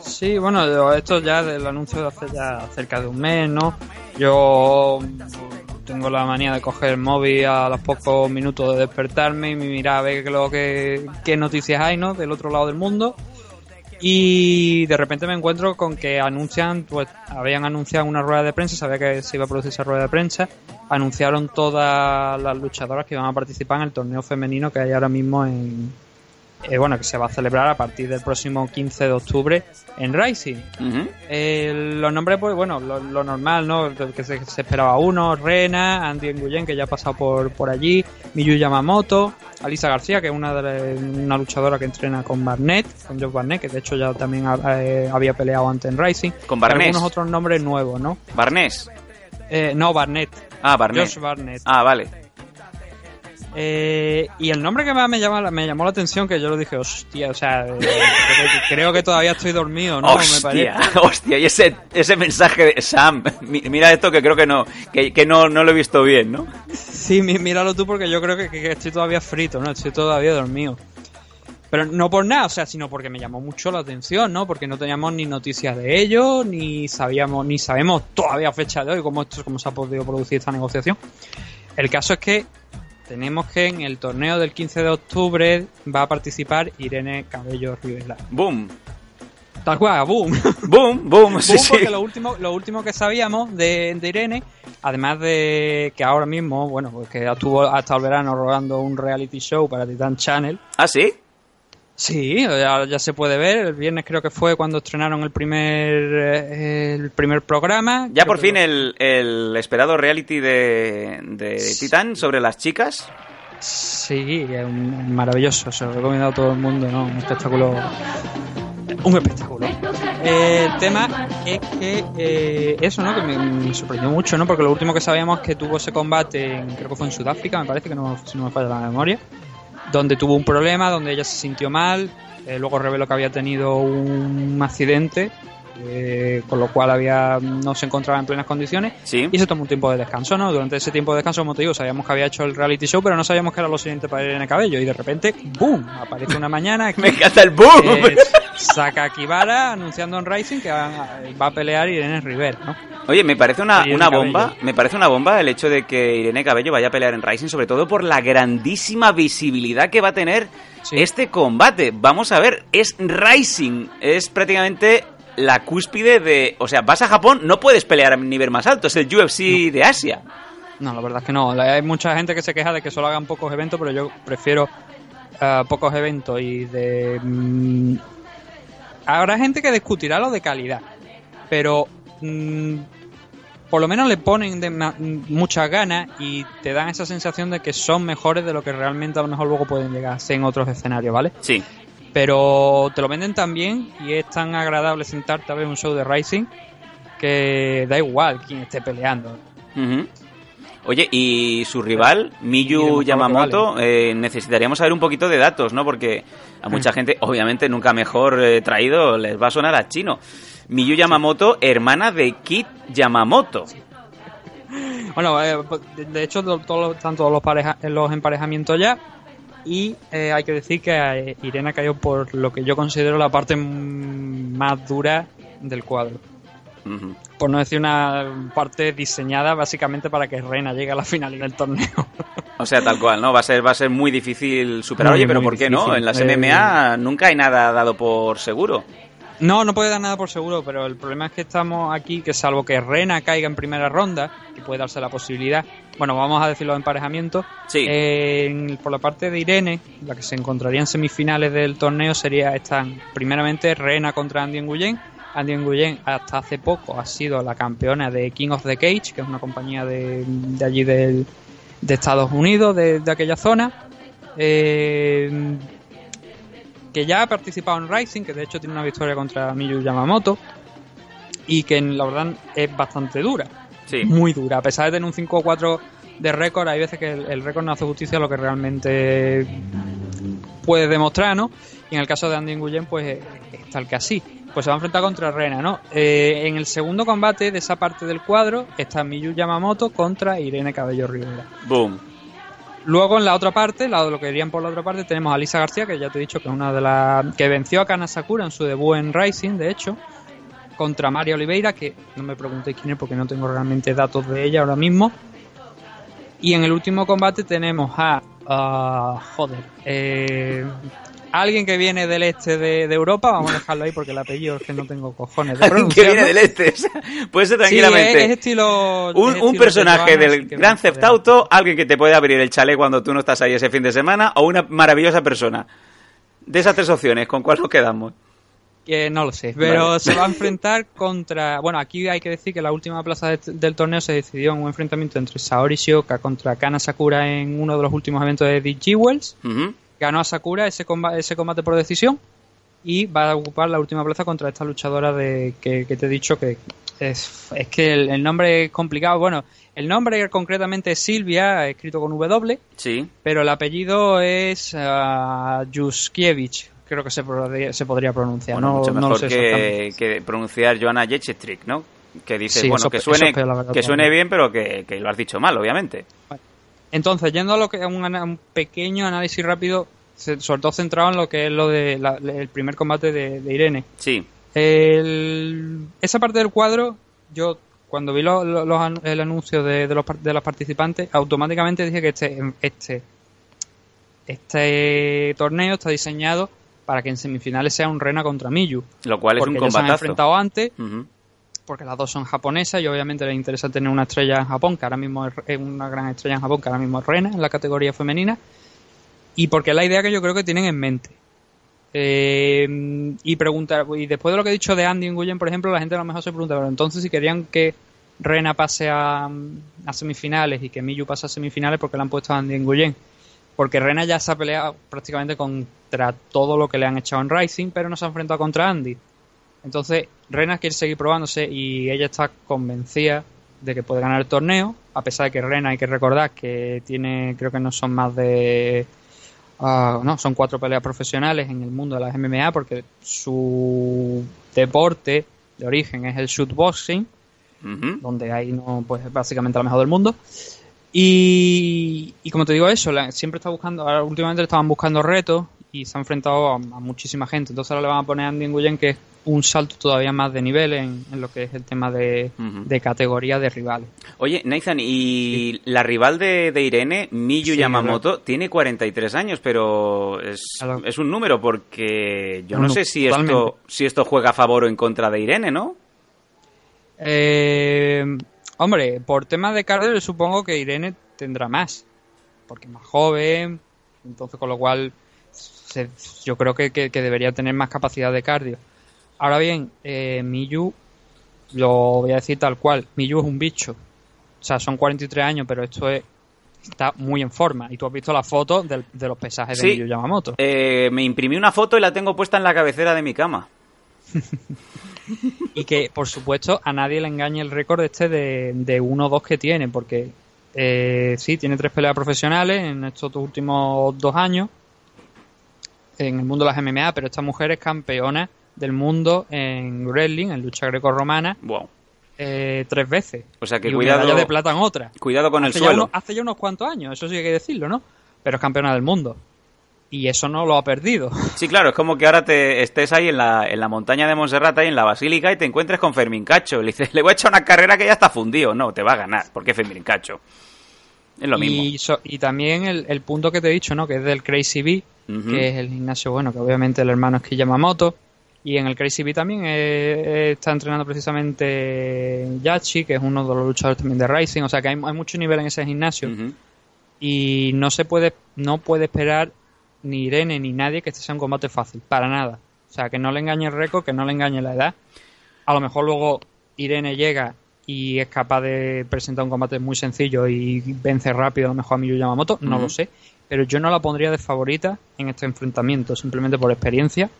Sí, bueno, yo- esto ya del anuncio de hace ya cerca de un mes, ¿no? Yo tengo la manía de coger el móvil a los pocos minutos de despertarme y mirar a ver lo que, qué noticias hay, ¿no? Del otro lado del mundo. Y de repente me encuentro con que anuncian, pues habían anunciado una rueda de prensa, sabía que se iba a producir esa rueda de prensa, anunciaron todas las luchadoras que iban a participar en el torneo femenino que hay ahora mismo en, eh, bueno, que se va a celebrar a partir del próximo 15 de octubre en Rising. Eh, los nombres, pues bueno, lo, lo normal, ¿no? Que se, se esperaba uno, Rena, Andy Nguyen, que ya ha pasado por, por allí, Miyu Yamamoto, Alisa García, que es una, de una luchadora que entrena con Barnett, con Josh Barnett, que de hecho ya también eh, había peleado antes en Rising. Con Barnett. algunos otros nombres nuevos, ¿no? Barnés. Eh, no, Barnett. Ah, Barnett. Josh Barnett. Ah, vale. Eh, y el nombre que más me, llama, me llamó la atención, que yo lo dije, hostia, o sea, eh, creo, que, todavía estoy dormido, ¿no? Me hostia, parece. <laughs> hostia, y ese, ese mensaje de Sam, mi- mira esto que creo que no, que, que no, no lo he visto bien, ¿no? Sí, mí- míralo tú porque yo creo que, que estoy todavía frito, ¿no? Estoy todavía dormido. Pero no por nada, o sea, sino porque me llamó mucho la atención, ¿no? Porque no teníamos ni noticias de ello, ni sabíamos, ni sabemos todavía a fecha de hoy cómo esto, cómo se ha podido producir esta negociación. El caso es que tenemos que en el torneo del 15 de octubre va a participar Irene Cabello Rivera. Boom. Tal cual, boom. <laughs> Boom, boom, sí, Boom, sí. porque lo último, lo último que sabíamos de, de Irene, además de que ahora mismo, bueno, pues que estuvo hasta el verano rodando un reality show para Titan Channel. ¿Ah, sí? Sí, ya, ya se puede ver. El viernes creo que fue cuando estrenaron el primer eh, el primer programa. Ya Creo por fin lo- el, el esperado reality de, de Titán sobre las chicas. Sí, es un- maravilloso, se lo recomiendo a todo el mundo, ¿no? Un espectáculo. Un espectáculo. Eh, el tema es que eh, eso, ¿no? Que me, me sorprendió mucho, ¿no? Porque lo último que sabíamos es que tuvo ese combate, en- creo que fue en Sudáfrica, me parece que no, si no me falla la memoria. Donde tuvo un problema, donde ella se sintió mal, eh, luego reveló que había tenido un accidente, eh, con lo cual había no se encontraba en plenas condiciones Sí. y se tomó un tiempo de descanso, ¿no? Durante ese tiempo de descanso, como te digo, sabíamos que había hecho el reality show, pero no sabíamos que era lo siguiente para Irene Cabello y de repente, ¡boom! Aparece una mañana <laughs> aquí, Me encanta el boom. eh, saca Kibara anunciando en Rising que va, va a pelear Irene River, ¿no? Oye, me parece una, Cabello. bomba, me parece una bomba el hecho de que Irene Cabello vaya a pelear en Rising, sobre todo por la grandísima visibilidad que va a tener Sí. este combate. Vamos a ver, es Rising, es prácticamente la cúspide de, o sea, vas a Japón, no puedes pelear a un nivel más alto, es el UFC de Asia. No, la verdad es que no. Hay mucha gente que se queja de que solo hagan pocos eventos, pero yo prefiero eh, pocos eventos y de... mm, habrá gente que discutirá lo de calidad, pero mm, por lo menos le ponen de ma- muchas ganas y te dan esa sensación de que son mejores de lo que realmente a lo mejor luego pueden llegar a ser en otros escenarios, ¿vale? Sí. Pero te lo venden tan bien y es tan agradable sentarte a ver un show de Rising que da igual quién esté peleando. Oye, y su rival, Miyu Yamamoto, eh, necesitaríamos saber un poquito de datos, ¿no? Porque a mucha <laughs> gente, obviamente, nunca mejor eh, traído, les va a sonar a chino. Miyu Yamamoto, hermana de Kit Yamamoto. Bueno, eh, de- de hecho, están todos los, pareja- los emparejamientos ya. Y eh, hay que decir que eh, Irene cayó por lo que yo considero la parte más dura del cuadro. Ujú. Por no decir una parte diseñada básicamente para que Reina llegue a la final del torneo. O sea, tal cual, ¿no? Va a ser, va a ser muy difícil superar. Muy, Oye, pero ¿por qué no? En las Eh, MMA nunca hay nada dado por seguro. No, no puede dar nada por seguro, pero el problema es que estamos aquí, que salvo que Rena caiga en primera ronda, que puede darse la posibilidad, bueno, vamos a decir los emparejamientos, Sí. eh, por la parte de Irene, la que se encontraría en semifinales del torneo sería, están primeramente Rena contra Andy Nguyen, Andy Nguyen hasta hace poco ha sido la campeona de King of the Cage, que es una compañía de, de allí del- de Estados Unidos, de, de aquella zona. Eh, que ya ha participado en Rising, que de hecho tiene una victoria contra Miyu Yamamoto, y que la verdad es bastante dura, Sí. muy dura. A pesar de tener un 5-4 de récord, hay veces que el, el récord no hace justicia a lo que realmente puede demostrar, ¿no? Y en el caso de Andy Nguyen, pues eh, es tal que así. Pues se va a enfrentar contra Rena, ¿no? Eh, en el segundo combate de esa parte del cuadro está Miyu Yamamoto contra Irene Cabello Rivera. Boom. Luego en la otra parte, la, lo que dirían por la otra parte, tenemos a Lisa García, que ya te he dicho que es una de las que venció a Kana Sakura en su debut en Rising, de hecho, contra María Oliveira, que no me preguntéis quién es porque no tengo realmente datos de ella ahora mismo. Y en el último combate tenemos a, a- joder, eh, alguien que viene del este de, de Europa, vamos a dejarlo ahí porque el apellido es que no tengo cojones de Alguien que viene del este. puede ser Sí, tranquilamente. es, es estilo un, es un estilo personaje del Gran Theft. Auto, alguien que te puede abrir el chalet cuando tú no estás ahí ese fin de semana, o una maravillosa persona. De esas tres opciones, ¿con cuál nos quedamos? Que no lo sé, pero Vale. se va a enfrentar contra. Bueno, aquí hay que decir que la última plaza de- del torneo se decidió en un enfrentamiento entre Saori Shioka contra Kana Sakura en uno de los últimos eventos de The G-Wells. Ujú. Ganó a Sakura ese, comba- ese combate por decisión y va a ocupar la última plaza contra esta luchadora de que, que te he dicho que es, es que el, el nombre es complicado. Bueno, el nombre concretamente es Silvia, escrito con W, Sí. pero el apellido es uh, Juskiewicz, creo que se, podría- se podría pronunciar. Bueno, no, mucho no lo mejor sé que, pronunciar Joanna Jetchetrick, ¿no? Que dices, Sí, bueno, eso- que suene, es verdad, que suene bien, pero que, que lo has dicho mal, obviamente. Entonces, yendo a lo que a un, un pequeño análisis rápido, sobre todo centrado en lo que es lo de la- el primer combate de, de Irene. Sí. El- esa parte del cuadro, yo cuando vi lo- lo- los an- el anuncio de, de los, de los participantes, automáticamente dije que este, este, este torneo está diseñado para que en semifinales sea un Rena contra Miyu. Lo cual es porque un ya se han combatazo. enfrentado antes, porque las dos son japonesas y obviamente les interesa tener una estrella en Japón, que ahora mismo es es una gran estrella en Japón, que ahora mismo es Rena en la categoría femenina, y porque es la idea que yo creo que tienen en mente. Eh, y preguntar, y después de lo que he dicho de Andy Nguyen, por ejemplo, la gente a lo mejor se pregunta, pero entonces si querían que Rena pase a, a semifinales y que Miyu pase a semifinales, porque le han puesto a Andy Nguyen? Porque Rena ya se ha peleado prácticamente contra todo lo que le han echado en Rising, pero no se ha enfrentado contra Andy. Entonces, Rena quiere seguir probándose y ella está convencida de que puede ganar el torneo, a pesar de que Rena hay que recordar que tiene, creo que no son más de ah, no, son cuatro peleas profesionales en el mundo de las MMA porque su deporte de origen es el shootboxing, donde hay no, pues básicamente la mejor del mundo. Y, y como te digo eso, la- siempre está buscando, ahora últimamente le estaban buscando retos y se ha enfrentado a, a muchísima gente. Entonces ahora le van a poner a Andy Nguyen que es un salto todavía más de nivel en, en lo que es el tema de, de categoría de rivales. Oye, Nathan, y la rival de, de Irene, Miyu Sí, Yamamoto, tiene 43 años, pero es, Claro. es un número porque yo no sé si esto, si esto juega a favor o en contra de Irene, ¿no? Eh, hombre, por tema de cardio supongo que Irene tendrá más, porque es más joven, entonces con lo cual se- yo creo que, que- que debería tener más capacidad de cardio. Ahora bien, eh, Miyu, lo voy a decir tal cual, Miyu es un bicho. O sea, son 43 años, pero esto es, está muy en forma. Y tú has visto la foto del- de los pesajes Sí. de Miyu Yamamoto. Eh, me imprimí una foto y la tengo puesta en la cabecera de mi cama. <laughs> y que por supuesto a nadie le engañe el récord este de, de 1-2 que tiene, porque eh, sí, tiene tres peleas profesionales en estos dos últimos dos años en el mundo de las MMA, pero esta mujer es campeona del mundo en wrestling, en lucha greco-romana, Wow. eh, tres veces. O sea que y cuidado- de plata en otra. Cuidado con el ya suelo. unos- hace ya unos cuantos años, eso sí hay que decirlo, ¿no? Pero es campeona del mundo. Y eso no lo ha perdido. <laughs> Sí, claro, es como que ahora te estés ahí en la, en la montaña de Montserrat, ahí en la Basílica, y te encuentres con Fermín Cacho. Le dices, le voy a echar una carrera que ya está fundido. No, te va a ganar, porque es Fermín Cacho. Es lo mismo. Y, so- y también el, el punto que te he dicho, ¿no? Que es del Crazy B, Ujú. que es el gimnasio, bueno, que obviamente el hermano es que Yamamoto. Y en el Crazy B también eh, eh, está entrenando precisamente Yachi, que es uno de los luchadores también de Rising. O sea que hay, hay mucho nivel en ese gimnasio. Y no se puede, no puede esperar ni Irene ni nadie que este sea un combate fácil, para nada. O sea, que no le engañe el récord, que no le engañe la edad. A lo mejor luego Irene llega y es capaz de presentar un combate muy sencillo y vence rápido a lo mejor a Miyu Yamamoto, no lo sé. Pero yo no la pondría de favorita en este enfrentamiento, simplemente por experiencia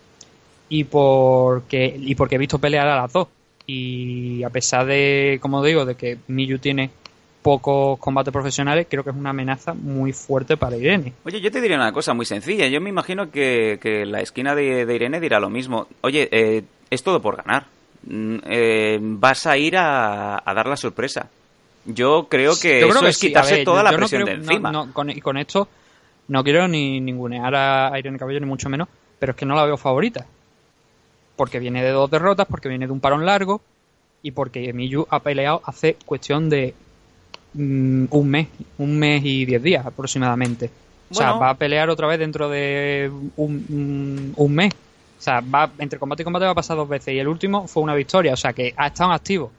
y porque, y porque he visto pelear a las dos. Y a pesar de, como digo, de que Miyu tiene pocos combates profesionales, creo que es una amenaza muy fuerte para Irene. Oye, yo te diría una cosa muy sencilla. Yo me imagino que, que la esquina de, de Irene dirá lo mismo. Oye, eh, es todo por ganar. Mm, eh, vas a ir a, a dar la sorpresa. Yo creo que Yo eso creo que es sí. Quitarse ver, toda la no presión creo- de encima. no, con, y con esto no quiero ni ningunear a a Irene Cabello ni mucho menos, pero es que no la veo favorita. Porque viene de dos derrotas, porque viene de un parón largo y porque Miyu ha peleado hace cuestión de mm, un mes, un mes y diez días aproximadamente. O sea, va a pelear otra vez dentro de un, un- un mes. O sea, va entre combate y combate va a pasar dos veces y el último fue una victoria. O sea, que ha estado en activo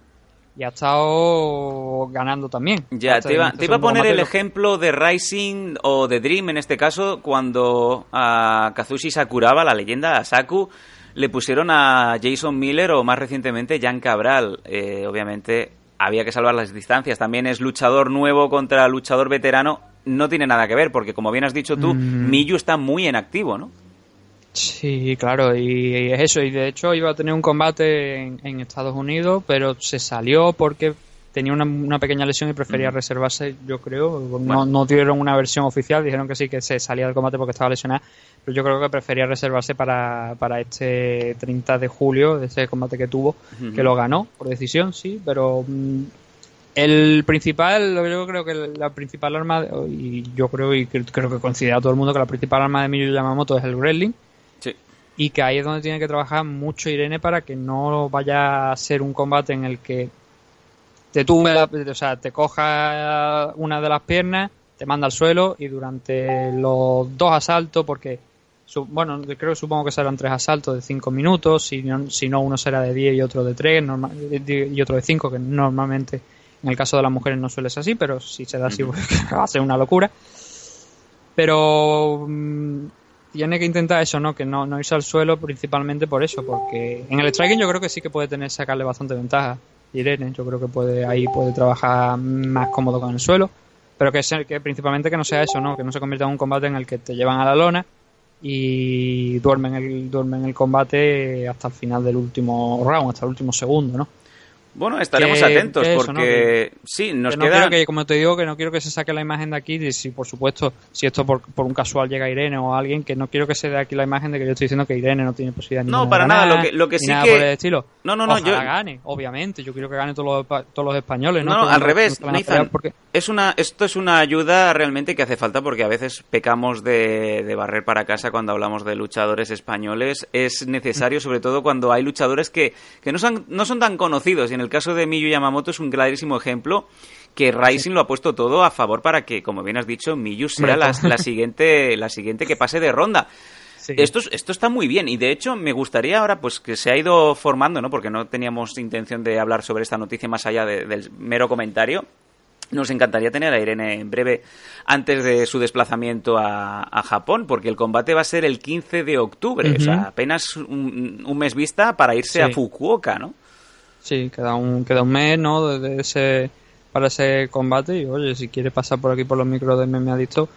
y ha estado ganando también. Ya, te iba, te iba a poner el ejemplo de Rising o de Dream en este caso, cuando a Kazushi Sakuraba, la leyenda, a Saku, le pusieron a Jason Miller o más recientemente Jan Cabral. Eh, obviamente había que salvar las distancias. También es luchador nuevo contra luchador veterano. No tiene nada que ver, porque como bien has dicho tú, Mm. Miyu está muy en activo, ¿no? Sí, claro, y es eso. Y de hecho iba a tener un combate en, en Estados Unidos, pero se salió porque tenía una, una pequeña lesión y prefería reservarse, yo creo. No, Bueno. no dieron una versión oficial, dijeron que sí, que se salía del combate porque estaba lesionada, pero yo creo que prefería reservarse para, para este 30 de julio, de ese combate que tuvo, que lo ganó por decisión, sí, pero mm, el principal, yo creo que la principal arma, y yo creo y cre- creo que considera todo el mundo que la principal arma de Miyu Yamamoto es el wrestling Sí. y que ahí es donde tiene que trabajar mucho Irene para que no vaya a ser un combate en el que te la- o sea, te coja una de las piernas, te manda al suelo y durante los dos asaltos, porque bueno, creo que supongo que serán tres asaltos de cinco minutos, si no, si no uno será de 10 y otro de 3 y otro de 5, que normalmente en el caso de las mujeres no suele ser así, pero si se da así <laughs> va a ser una locura. Pero mm, tiene que intentar eso, ¿no? Que no, no irse al suelo principalmente por eso, porque en el striking yo creo que sí que puede tener sacarle bastante ventaja. Irene, yo creo que puede ahí puede trabajar más cómodo con el suelo, pero que, sea- que principalmente que no sea eso, ¿no? Que no se convierta en un combate en el que te llevan a la lona y duermen el duermen el combate hasta el final del último round, hasta el último segundo, ¿no? Bueno, estaremos Que- atentos que eso, ¿no? que- porque sí, nos no queda... quiero que, como te digo, que no quiero que se saque la imagen de aquí, y si por supuesto, si esto por, por un casual llega Irene o alguien, que no quiero que se dé aquí la imagen de que yo estoy diciendo que Irene no tiene posibilidad No, de para nada, ganar, lo que- lo que sí nada que- por el estilo. No, no, no, Ojalá yo- gane, obviamente, yo quiero que gane todos los, todos los españoles, ¿no? No, al revés, Nathan. porque- Es una, esto es una ayuda realmente que hace falta porque a veces pecamos de, de barrer para casa cuando hablamos de luchadores españoles. Es necesario, sobre todo cuando hay luchadores que, que no, son, no son tan conocidos. Y en el caso de Miyu Yamamoto es un clarísimo ejemplo que Rising lo ha puesto todo a favor para que, como bien has dicho, Miyu sea la, la siguiente, la siguiente que pase de ronda. Sí. Esto, es- esto está muy bien y de hecho me gustaría ahora pues que se ha ido formando, ¿no? Porque no teníamos intención de hablar sobre esta noticia más allá de- del mero comentario. Nos encantaría tener a Irene en breve antes de su desplazamiento a, a Japón, porque el combate va a ser el 15 de octubre, o sea, apenas un, un mes vista para irse Sí. a Fukuoka, ¿no? Sí, queda un, queda un mes, ¿no? Desde ese, para ese combate. Y oye, si quiere pasar por aquí por los micros de Meme Adicto,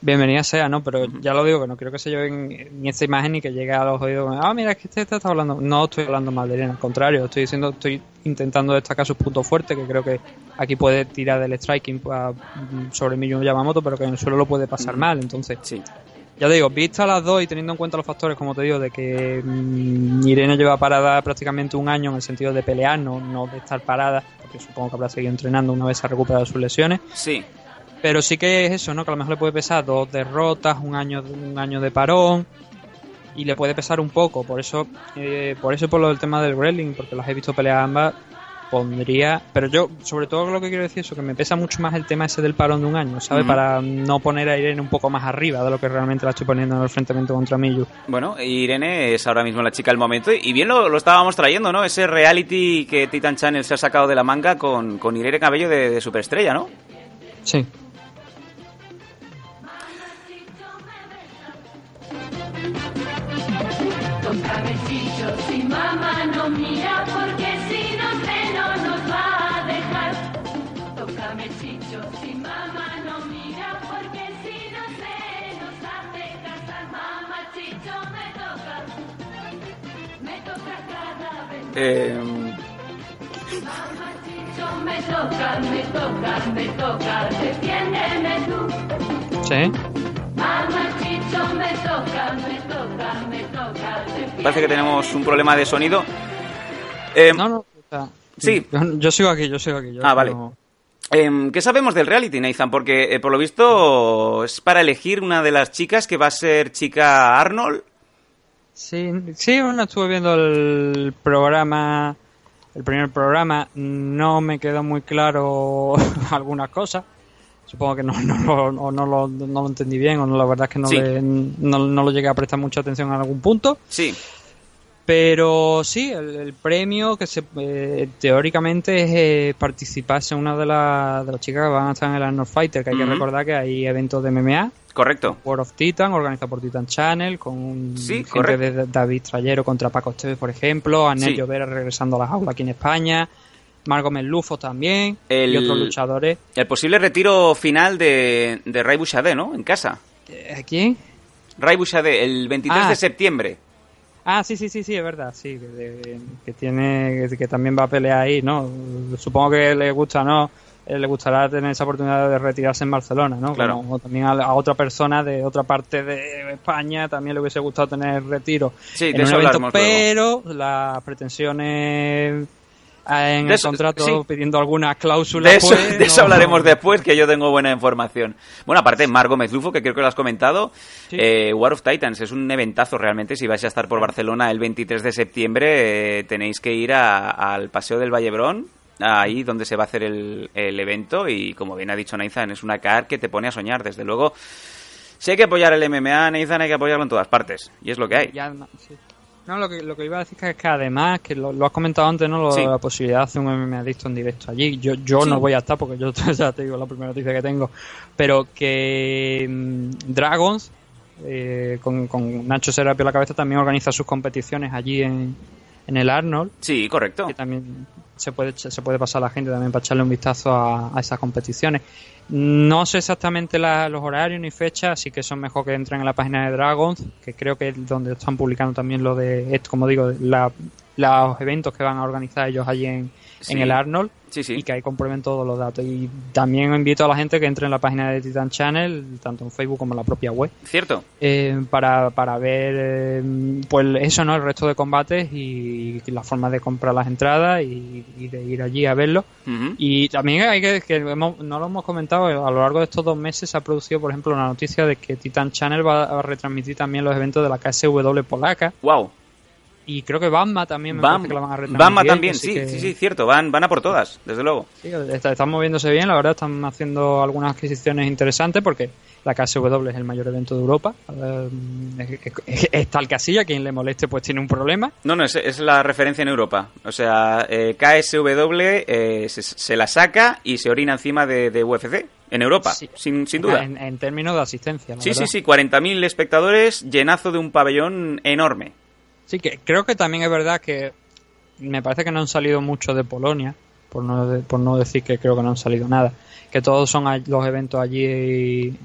bienvenida sea, ¿no? Pero ya lo digo, que no quiero que se lleven ni esta imagen ni que llegue a los oídos. Ah, mira, es que este está hablando. No estoy hablando mal de Irene, al contrario, estoy diciendo, estoy intentando destacar sus puntos fuertes, que creo que aquí puede tirar del striking pa- sobre Miyu Yamamoto, pero que en el suelo lo puede pasar mal. Entonces, Sí. Ya te digo, vista las dos y teniendo en cuenta los factores, como te digo, de que mm, Irene lleva parada prácticamente un año en el sentido de pelear, no, no de estar parada, porque supongo que habrá seguido entrenando una vez se ha recuperado sus lesiones. Sí. Pero sí que es eso, ¿no? Que a lo mejor le puede pesar dos derrotas, un año, un año de parón. Y le puede pesar un poco. Por eso, eh, por eso y por lo del tema del wrestling, porque las he visto pelear ambas, pondría. Pero yo, sobre todo lo que quiero decir es que me pesa mucho más el tema ese del parón de un año, ¿sabes? Para no poner a Irene un poco más arriba de lo que realmente la estoy poniendo en el enfrentamiento contra Miyu. Bueno, Irene es ahora mismo la chica del momento y bien lo, lo estábamos trayendo, ¿no? Ese reality que Titan Channel se ha sacado de la manga con, con Irene Cabello de, de Superestrella, ¿no? Sí. Tócame chicho, si mamá no mira, porque Eh, Mamá chicho me toca, me toca, me toca, defiéndeme tú. Sí. Mamá chicho me toca, me toca, me toca, defiéndeme parece que tenemos un problema de sonido. Eh, No, no. Sí. Yo, yo sigo aquí, yo sigo aquí. yo Ah, vale. no- Em, ¿Qué sabemos del reality, Nathan? Porque eh, por lo visto es para elegir una de las chicas que va a ser chica Arnold. Sí, sí, bueno, estuve viendo el programa, el primer programa, no me quedó muy claro <laughs> algunas cosas. Supongo que no, no, lo- o no, lo, no lo entendí bien o no, la verdad es que no, Sí. le- no, no lo llegué a prestar mucha atención en algún punto. Sí. Pero sí, el, el premio que se eh, teóricamente es eh, participarse una de, las de las chicas que van a estar en el Arnold Fighter, que hay que recordar que hay eventos de MMA. Correcto. World of Titan, organizado por Titan Channel, con Sí, gente correcto. de David Trayero contra Paco Esteves, por ejemplo, Anel Sí. Llovera regresando a las aulas aquí en España, Margot Melufo también, El- y otros luchadores. El posible retiro final de, de Ray Bouchardé, ¿no? En casa. Eh, ¿Quién? Ray Bouchardé, el 23 Ah. de septiembre. Ah, sí, sí, sí, sí, es verdad, sí, que, de- que tiene, que, que también va a pelear ahí, ¿no? Supongo que le gusta, ¿no? Eh, le gustará tener esa oportunidad de retirarse en Barcelona, ¿no? Claro. Como también a, a otra persona de otra parte de España también le hubiese gustado tener retiro Sí, de en un eso evento, hablaremos luego. pero las pretensiones en De el eso- contrato sí. pidiendo alguna cláusula De eso, pues, de eso no- hablaremos después, que yo tengo buena información. Bueno, aparte, Margo Mezlufo, que creo que lo has comentado, Sí. eh, War of Titans es un eventazo realmente. Si vais a estar por Barcelona el 23 de septiembre, eh, tenéis que ir a- al Paseo del Vallebrón, ahí donde se va a hacer el, el evento. Y como bien ha dicho Nathan, es una car que te pone a soñar, desde luego. Si hay que apoyar el MMA, Nathan, hay que apoyarlo en todas partes. Y es lo que hay. Ya, no, sí. No, lo que, lo que iba a decir es que además, que lo, lo has comentado antes, ¿no? Lo- Sí. La posibilidad de hacer un MMA adicto en directo allí. Yo, yo Sí. no voy a estar porque yo <laughs> ya te digo la primera noticia que tengo. Pero que mm, Dragons, eh, con, con Nacho Serapio a la cabeza, también organiza sus competiciones allí en, en el Arnold. Sí, correcto. Que también se puede, se puede pasar la gente también para echarle un vistazo a, a esas competiciones. No sé exactamente los horarios ni fechas, así que son mejor que entren en la página de Dragons, que creo que es donde están publicando también lo de, como digo, la- los eventos que van a organizar ellos allí en, Sí. en el Arnold Sí, sí. y que ahí comprueben todos los datos. Y también invito a la gente que entre en la página de Titan Channel, tanto en Facebook como en la propia web, Cierto. eh, para, para ver eh, pues eso, ¿no? El resto de combates y, la forma de comprar las entradas y, y de ir allí a verlo. Y también hay que, que hemos- no lo hemos comentado, a lo largo de estos dos meses se ha producido, por ejemplo, la noticia de que Titan Channel va a retransmitir también los eventos de la KSW polaca. Wow. Y creo que Bamba también me Bam- que la van a retransmitir. Bamba también, sí, que- sí, sí, cierto. Van, van a por todas, desde luego. Sí, está- están moviéndose bien, la verdad, están haciendo algunas adquisiciones interesantes porque la KSW es el mayor evento de Europa. Eh, es- el casilla, quien le moleste pues tiene un problema. No, no, es, es la referencia en Europa. O sea, eh, KSW eh, se, se la saca y se orina encima de, de UFC. En Europa, Sí. sin, sin duda. En, en términos de asistencia. la Sí, sí, sí, 40.000 espectadores, llenazo de un pabellón enorme. Sí, que creo que también es verdad que me parece que no han salido mucho de Polonia, por no, de- por no decir que creo que no han salido nada. Que todos son los eventos allí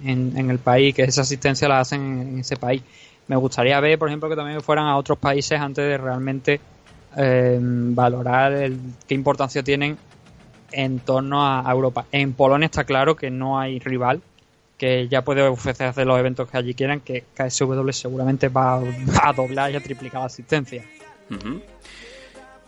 en, en el país, que esa asistencia la hacen en, ese país. Me gustaría ver, por ejemplo, que también fueran a otros países antes de realmente eh, valorar el, qué importancia tienen en torno a Europa. En Polonia está claro que no hay rival, que ya puede ofrecer hacer los eventos que allí quieran, que KSW seguramente va, va a doblar y a triplicar la asistencia.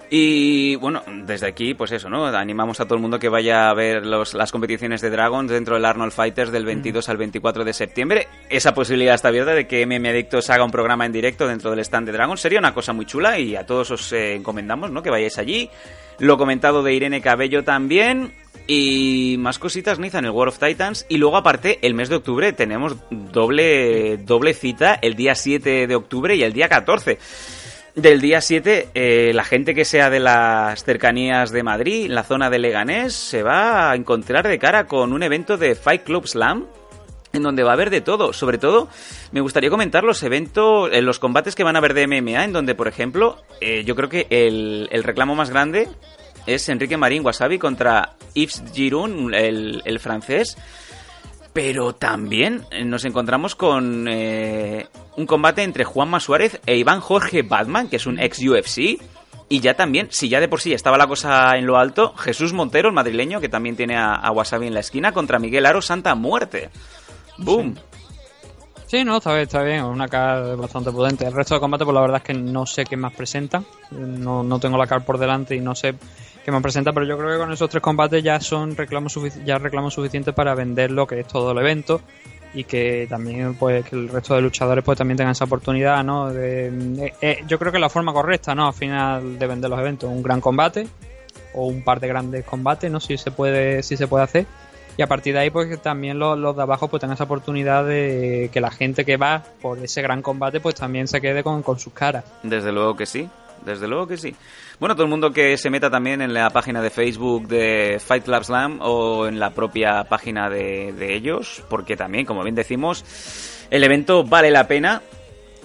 Y bueno, desde aquí, pues eso, ¿no? Animamos a todo el mundo que vaya a ver los- las competiciones de Dragons dentro del Arnold Fighters del 22 al 24 de septiembre. Esa posibilidad está abierta de que MM Adictos haga un programa en directo dentro del stand de Dragons. Sería una cosa muy chula y a todos os eh, encomendamos, ¿no? Que vayáis allí. Lo comentado de Irene Cabello también. Y más cositas, Nathan, el War of Titans. Y luego, aparte, el mes de octubre tenemos doble, doble cita el día 7 de octubre y el día 14. Del día 7, eh, la gente que sea de las cercanías de Madrid, en la zona de Leganés, se va a encontrar de cara con un evento de Fight Club Slam, en donde va a haber de todo. Sobre todo, me gustaría comentar los eventos, eh, los combates que van a haber de MMA, en donde, por ejemplo, eh, yo creo que el reclamo más grande es Enrique Marín Wasabi contra Yves Giroud, el, el francés. Pero también eh, nos encontramos con eh, un combate entre Juanma Suárez e Iván Jorge Batman, que es un ex UFC. Y ya también, si ya de por sí estaba la cosa en lo alto, Jesús Montero, el madrileño, que también tiene a, a Wasabi en la esquina, contra Miguel Aro Santa Muerte. ¡Boom! Sí, no, está bien, está bien, una car bastante potente. El resto de combate, pues la verdad es que no sé qué más presentan. No, no tengo la car por delante y no sé qué más presenta, pero yo creo que con esos tres combates ya son reclamos ya reclamos suficientes para vender lo que es todo el evento y que también pues que el resto de luchadores pues también tengan esa oportunidad, ¿no? De, eh, eh, yo creo que la forma correcta, ¿no? Al final de vender los eventos, un gran combate o un par de grandes combates, ¿no? Si se puede, si se puede hacer. Y a partir de ahí, pues también los, los de abajo pues tengan esa oportunidad de que la gente que va por ese gran combate, pues también se quede con, con sus caras. Desde luego que sí, desde luego que sí. Bueno, todo el mundo que se meta también en la página de Facebook de Fight Club Slam o en la propia página de, de ellos, porque también, como bien decimos, el evento vale la pena.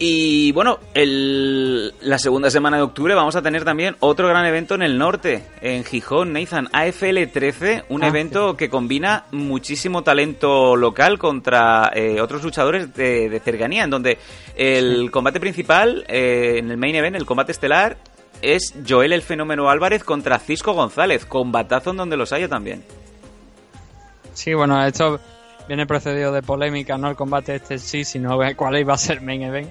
Y bueno, el- la segunda semana de octubre vamos a tener también otro gran evento en el norte, en Gijón, Nathan, AFL 13, un Ah, evento que combina muchísimo talento local contra eh, otros luchadores de, de cercanía, en donde el combate principal, eh, en el main event, el combate estelar, es Joel el Fenómeno Álvarez contra Cisco González, combatazo en donde los haya también. Sí, bueno, esto viene precedido de polémica, no el combate este sí, sino cuál iba a ser main event.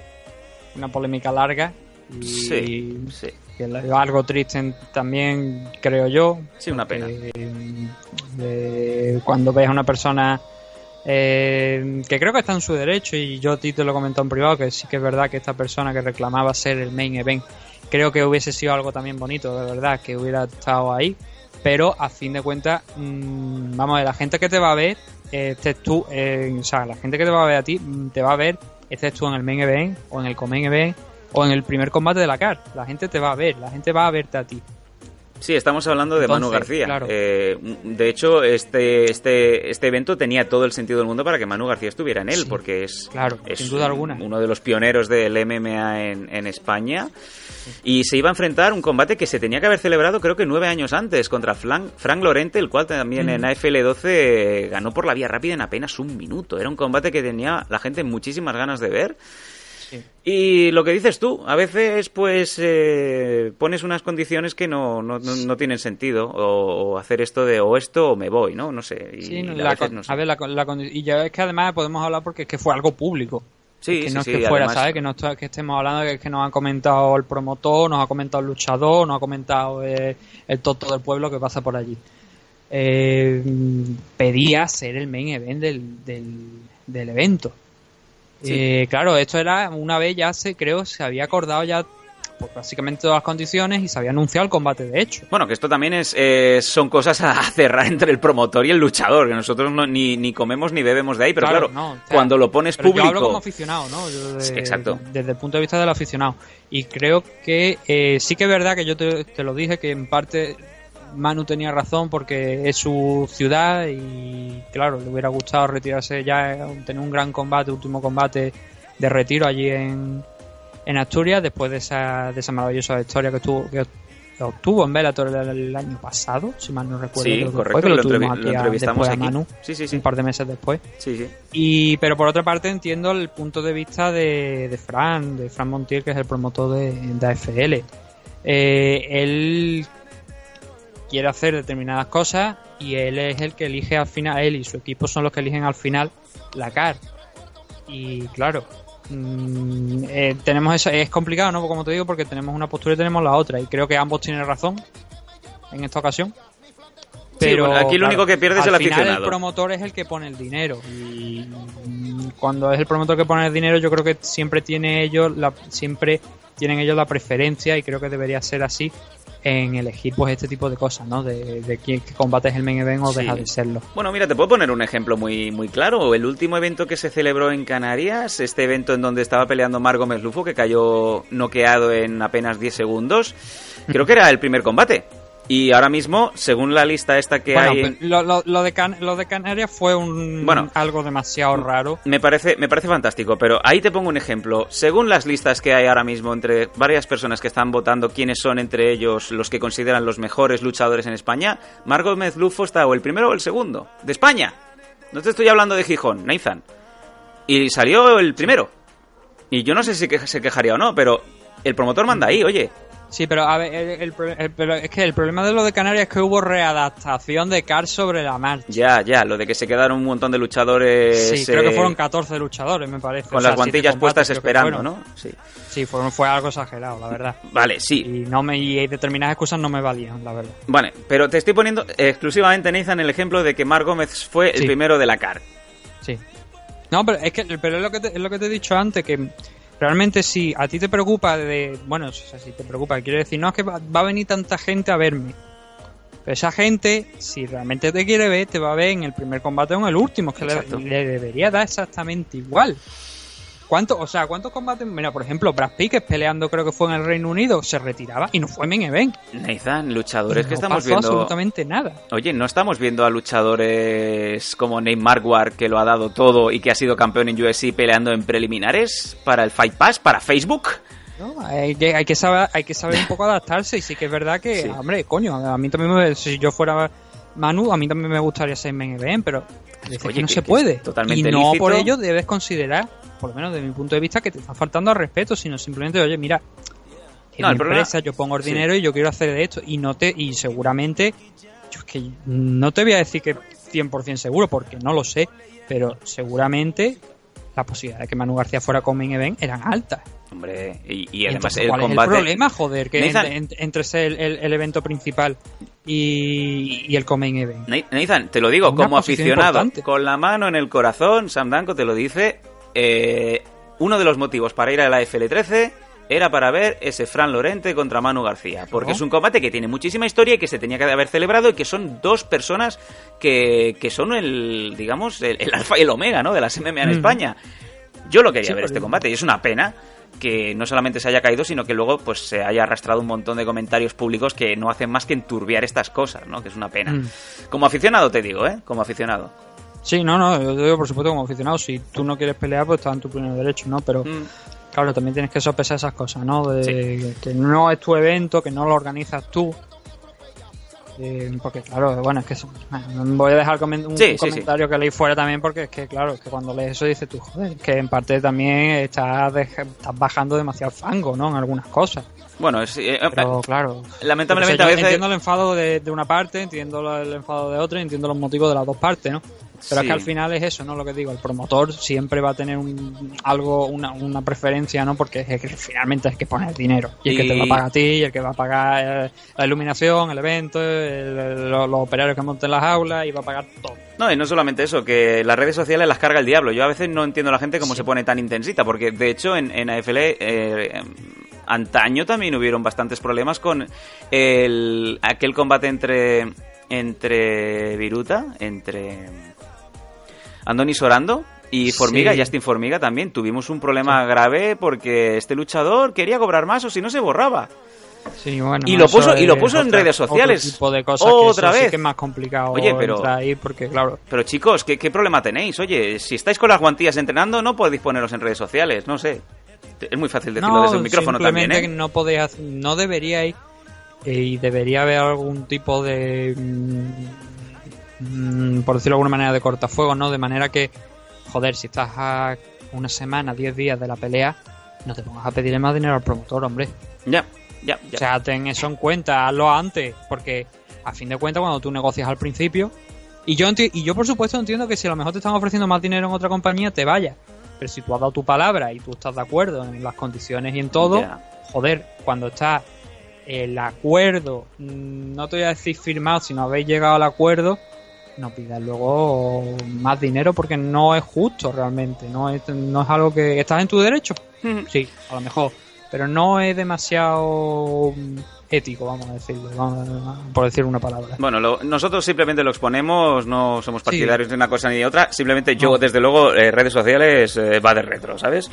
Una polémica larga. Y Sí, sí. que algo triste también, creo yo. Sí, una pena. de cuando ves a una persona eh, que creo que está en su derecho y yo a ti te lo he comentado en privado que sí que es verdad que esta persona que reclamaba ser el main event creo que hubiese sido algo también bonito de verdad que hubiera estado ahí pero a fin de cuentas mm, vamos a ver la gente que te va a ver eh, estés tú eh, o sea la gente que te va a ver a ti mm, te va a ver estés tú en el main event o en el co-main event o en el primer combate de la CAR la gente te va a ver la gente va a verte a ti Sí, estamos hablando de Manu García. claro. Eh, de hecho, este, este, este evento tenía todo el sentido del mundo para que Manu García estuviera en él, Sí, porque es, claro, es sin duda alguna. uno de los pioneros del MMA en, en España. Y se iba a enfrentar un combate que se tenía que haber celebrado creo que nueve años antes contra Flan- Frank Lorente, el cual también en AFL 12 ganó por la vía rápida en apenas un minuto. Era un combate que tenía la gente muchísimas ganas de ver. Y lo que dices tú, a veces pues eh, pones unas condiciones que no, no, no- no tienen sentido, o, o hacer esto de o esto o me voy, ¿no? No sé. Y Sí, la veces no sé. a ver, la, la y ya es que además podemos hablar porque es que fue algo público. Sí, que sí, no sí, es que fuera, además- ¿sabes? Que no que estemos hablando de que, nos ha comentado el promotor, nos ha comentado el luchador, nos ha comentado eh, el tonto del pueblo que pasa por allí. Eh, pedía ser el main event del, del, del evento. Sí. Eh, claro, esto era una vez ya se creo se había acordado ya pues, básicamente todas las condiciones y se había anunciado el combate de hecho. Bueno, que esto también es, eh, son cosas a <laughs> cerrar entre el promotor y el luchador, que nosotros no- ni, ni comemos ni bebemos de ahí, pero claro, no, o sea, cuando lo pones pero público... Yo hablo como aficionado, ¿no? Yo de- Sí, exacto. Desde el punto de vista del aficionado. Y creo que eh, sí que es verdad que yo te, te lo dije que en parte Manu tenía razón porque es su ciudad y claro, le hubiera gustado retirarse ya, eh, tener un gran combate, último combate de retiro allí en, en Asturias después de esa, de esa maravillosa historia que tuvo que obtuvo en Bellator el, el año pasado, si mal no recuerdo. Sí, correcto, que lo, tuvimos aquí lo a- entrevistamos después a aquí. Manu Sí, sí, sí. un par de meses después. Sí, sí. Y, pero por otra parte entiendo el punto de vista de, de Fran, de Fran Montiel, que es el promotor de, de AFL. Eh, él quiere hacer determinadas cosas y él es el que elige al final, él y su equipo son los que eligen al final la CAR. Y claro, mm, eh, tenemos eso, es complicado, ¿no? Como te digo, porque tenemos una postura y tenemos la otra. Y creo que ambos tienen razón en esta ocasión. Sí, bueno, aquí lo único que pierde es al el final aficionado. El promotor es el que pone el dinero. Y cuando es el promotor que pone el dinero, yo creo que siempre tiene ellos la, siempre tienen ellos la preferencia y creo que debería ser así en elegir pues este tipo de cosas, ¿no? De, de quién combate es el main event o Sí. deja de serlo. Bueno, mira, te puedo poner un ejemplo muy, muy claro. El último evento que se celebró en Canarias, este evento en donde estaba peleando Mar Gómez Lufo, que cayó noqueado en apenas 10 segundos, creo que era el primer combate. Y ahora mismo, según la lista esta que Bueno, hay... lo, lo- lo de Can- lo de Canarias fue un Bueno. algo demasiado raro. Me parece, me parece fantástico, pero ahí te pongo un ejemplo. Según las listas que hay ahora mismo entre varias personas que están votando quiénes son entre ellos los que consideran los mejores luchadores en España, Margot Mezlufo está o el primero o el segundo. De España. No te estoy hablando de Gijón, Nathan. Y salió el primero. Y yo no sé si que- se quejaría o no, pero el promotor manda ahí, oye. Sí, pero a ver, el- el es que el problema de lo de Canarias es que hubo readaptación de Cars sobre la marcha. Ya, ya, lo de que se quedaron un montón de luchadores... Sí, creo que eh, fueron 14 luchadores, me parece. Con O sea, las guantillas combates puestas esperando. ¿no? Sí. Sí, fue, fue algo exagerado, la verdad. Vale, sí. Y, no me, y determinadas excusas no me valían, la verdad. Vale, pero te estoy poniendo exclusivamente, Nathan, el ejemplo de que Mar Gómez fue el primero de la CAR. Sí. No, pero es que pero es lo que te, es lo que te he dicho antes, que realmente si a ti te preocupa de... Bueno, o sea, si te preocupa, quiero decir, no es que va, va a venir tanta gente a verme. Pero esa gente, si realmente te quiere ver, te va a ver en el primer combate o en el último, que le, le debería dar exactamente igual. ¿Cuántos, o sea, cuántos combates? Mira, por ejemplo, Brad Pitt, que peleando creo que fue en el Reino Unido, se retiraba y no fue main event. Nathan, luchadores que no estamos pasó viendo... absolutamente nada. Oye, ¿no estamos viendo a luchadores como Nate Marquardt, que lo ha dado todo y que ha sido campeón en UFC peleando en preliminares para el Fight Pass, para Facebook? No, hay que, hay que saber, hay que saber un poco adaptarse y sí que es verdad que, Sí. hombre, coño, a mí también me, si yo fuera Manu, a mí también me gustaría ser main event, pero Oye, que no que- se que puede. totalmente y no lícito. por ello debes considerar, por lo menos desde mi punto de vista, que te está faltando al respeto, sino simplemente, oye, mira, en No, mi el empresa yo pongo el Sí. dinero y yo quiero hacer de esto y no te y seguramente yo es que no te voy a decir que 100% seguro porque no lo sé, pero seguramente la posibilidad de que Manu García fuera con main event eran altas. Hombre, y, y además Entonces, el ¿cuál combate... es el problema, joder, que Nathan- entre, ser el, el- el evento principal y, y el Comain Event? Na- Nathan, te lo digo, Una como aficionado, importante. con la mano en el corazón, Sam Danko te lo dice, eh, uno de los motivos para ir a la FL13 era para ver ese Fran Lorente contra Manu García, porque es un combate que tiene muchísima historia y que se tenía que haber celebrado y que son dos personas que, que son el, digamos, el, el alfa y el omega, ¿no? De las MMA en Mm. España. Yo lo quería Sí, ver este combate y es una pena que no solamente se haya caído, sino que luego pues se haya arrastrado un montón de comentarios públicos que no hacen más que enturbiar estas cosas, ¿no? Que es una pena. Mm. Como aficionado te digo, ¿eh? Como aficionado. Sí, no, no, yo te digo por supuesto como aficionado, si tú no quieres pelear, pues está en tu pleno derecho, ¿no? Pero Mm. claro, también tienes que sopesar esas cosas, ¿no? De que no es tu evento, que no lo organizas tú. Eh, porque claro, bueno, es que bueno, voy a dejar un, Sí, sí, comentario que leí fuera también porque es que claro, es que cuando lees eso dices tú, joder, que en parte también estás, estás bajando demasiado fango, ¿no? En algunas cosas. Bueno, es, eh, Pero eh, claro, lamentablemente o sea, a veces... entiendo el enfado de, de una parte, entiendo el enfado de otra, y entiendo los motivos de las dos partes, ¿no? Pero es que al final es eso, ¿no? Lo que digo, el promotor siempre va a tener un, algo, una, una preferencia, ¿no? Porque es que finalmente es que poner dinero. Y el que te Y- va a pagar a ti, y el que va a pagar eh, la iluminación, el evento, el- los, los operarios que monten las aulas, y va a pagar todo. No, y no solamente eso, que las redes sociales las carga el diablo. Yo a veces no entiendo a la gente cómo se pone tan intensita, porque de hecho en, en AFL eh, antaño también hubieron bastantes problemas con el, aquel combate entre, entre Viruta, entre Andoni Sorando y Formiga, Sí. Justin Formiga también. Tuvimos un problema grave porque este luchador quería cobrar más o si no se borraba. Sí, bueno, Y lo puso- y lo puso en redes sociales. Otro tipo de cosas Otra que vez. sí que es más complicado Oye, pero- ahí porque, claro, Pero chicos, ¿qué, qué problema tenéis? Oye, si estáis con las guantillas entrenando, no podéis poneros en redes sociales, no sé. Es muy fácil decirlo desde un micrófono también, ¿eh? no podéis no deberíais eh, y debería haber algún tipo de mm, por decirlo de alguna manera de cortafuegos no de manera que joder si estás a una semana 10 días de la pelea no te pongas a pedirle más dinero al promotor hombre Ya, ya, ya. o sea ten eso en cuenta hazlo antes porque a fin de cuentas cuando tú negocias al principio y yo y yo por supuesto entiendo que si a lo mejor te están ofreciendo más dinero en otra compañía te vayas pero si tú has dado tu palabra y tú estás de acuerdo en las condiciones y en todo Ya. joder, cuando está el acuerdo, mm, no te voy a decir firmado, si no habéis llegado al acuerdo, no pidas luego más dinero porque no es justo realmente, no es, no es algo que estás en tu derecho, sí, a lo mejor, pero no es demasiado mm, ético, vamos a decirlo, por decir una palabra. Bueno, lo- nosotros simplemente lo exponemos, no somos partidarios Sí. de una cosa ni de otra. Simplemente yo, No. desde luego, eh, redes sociales eh, va de retro, ¿sabes?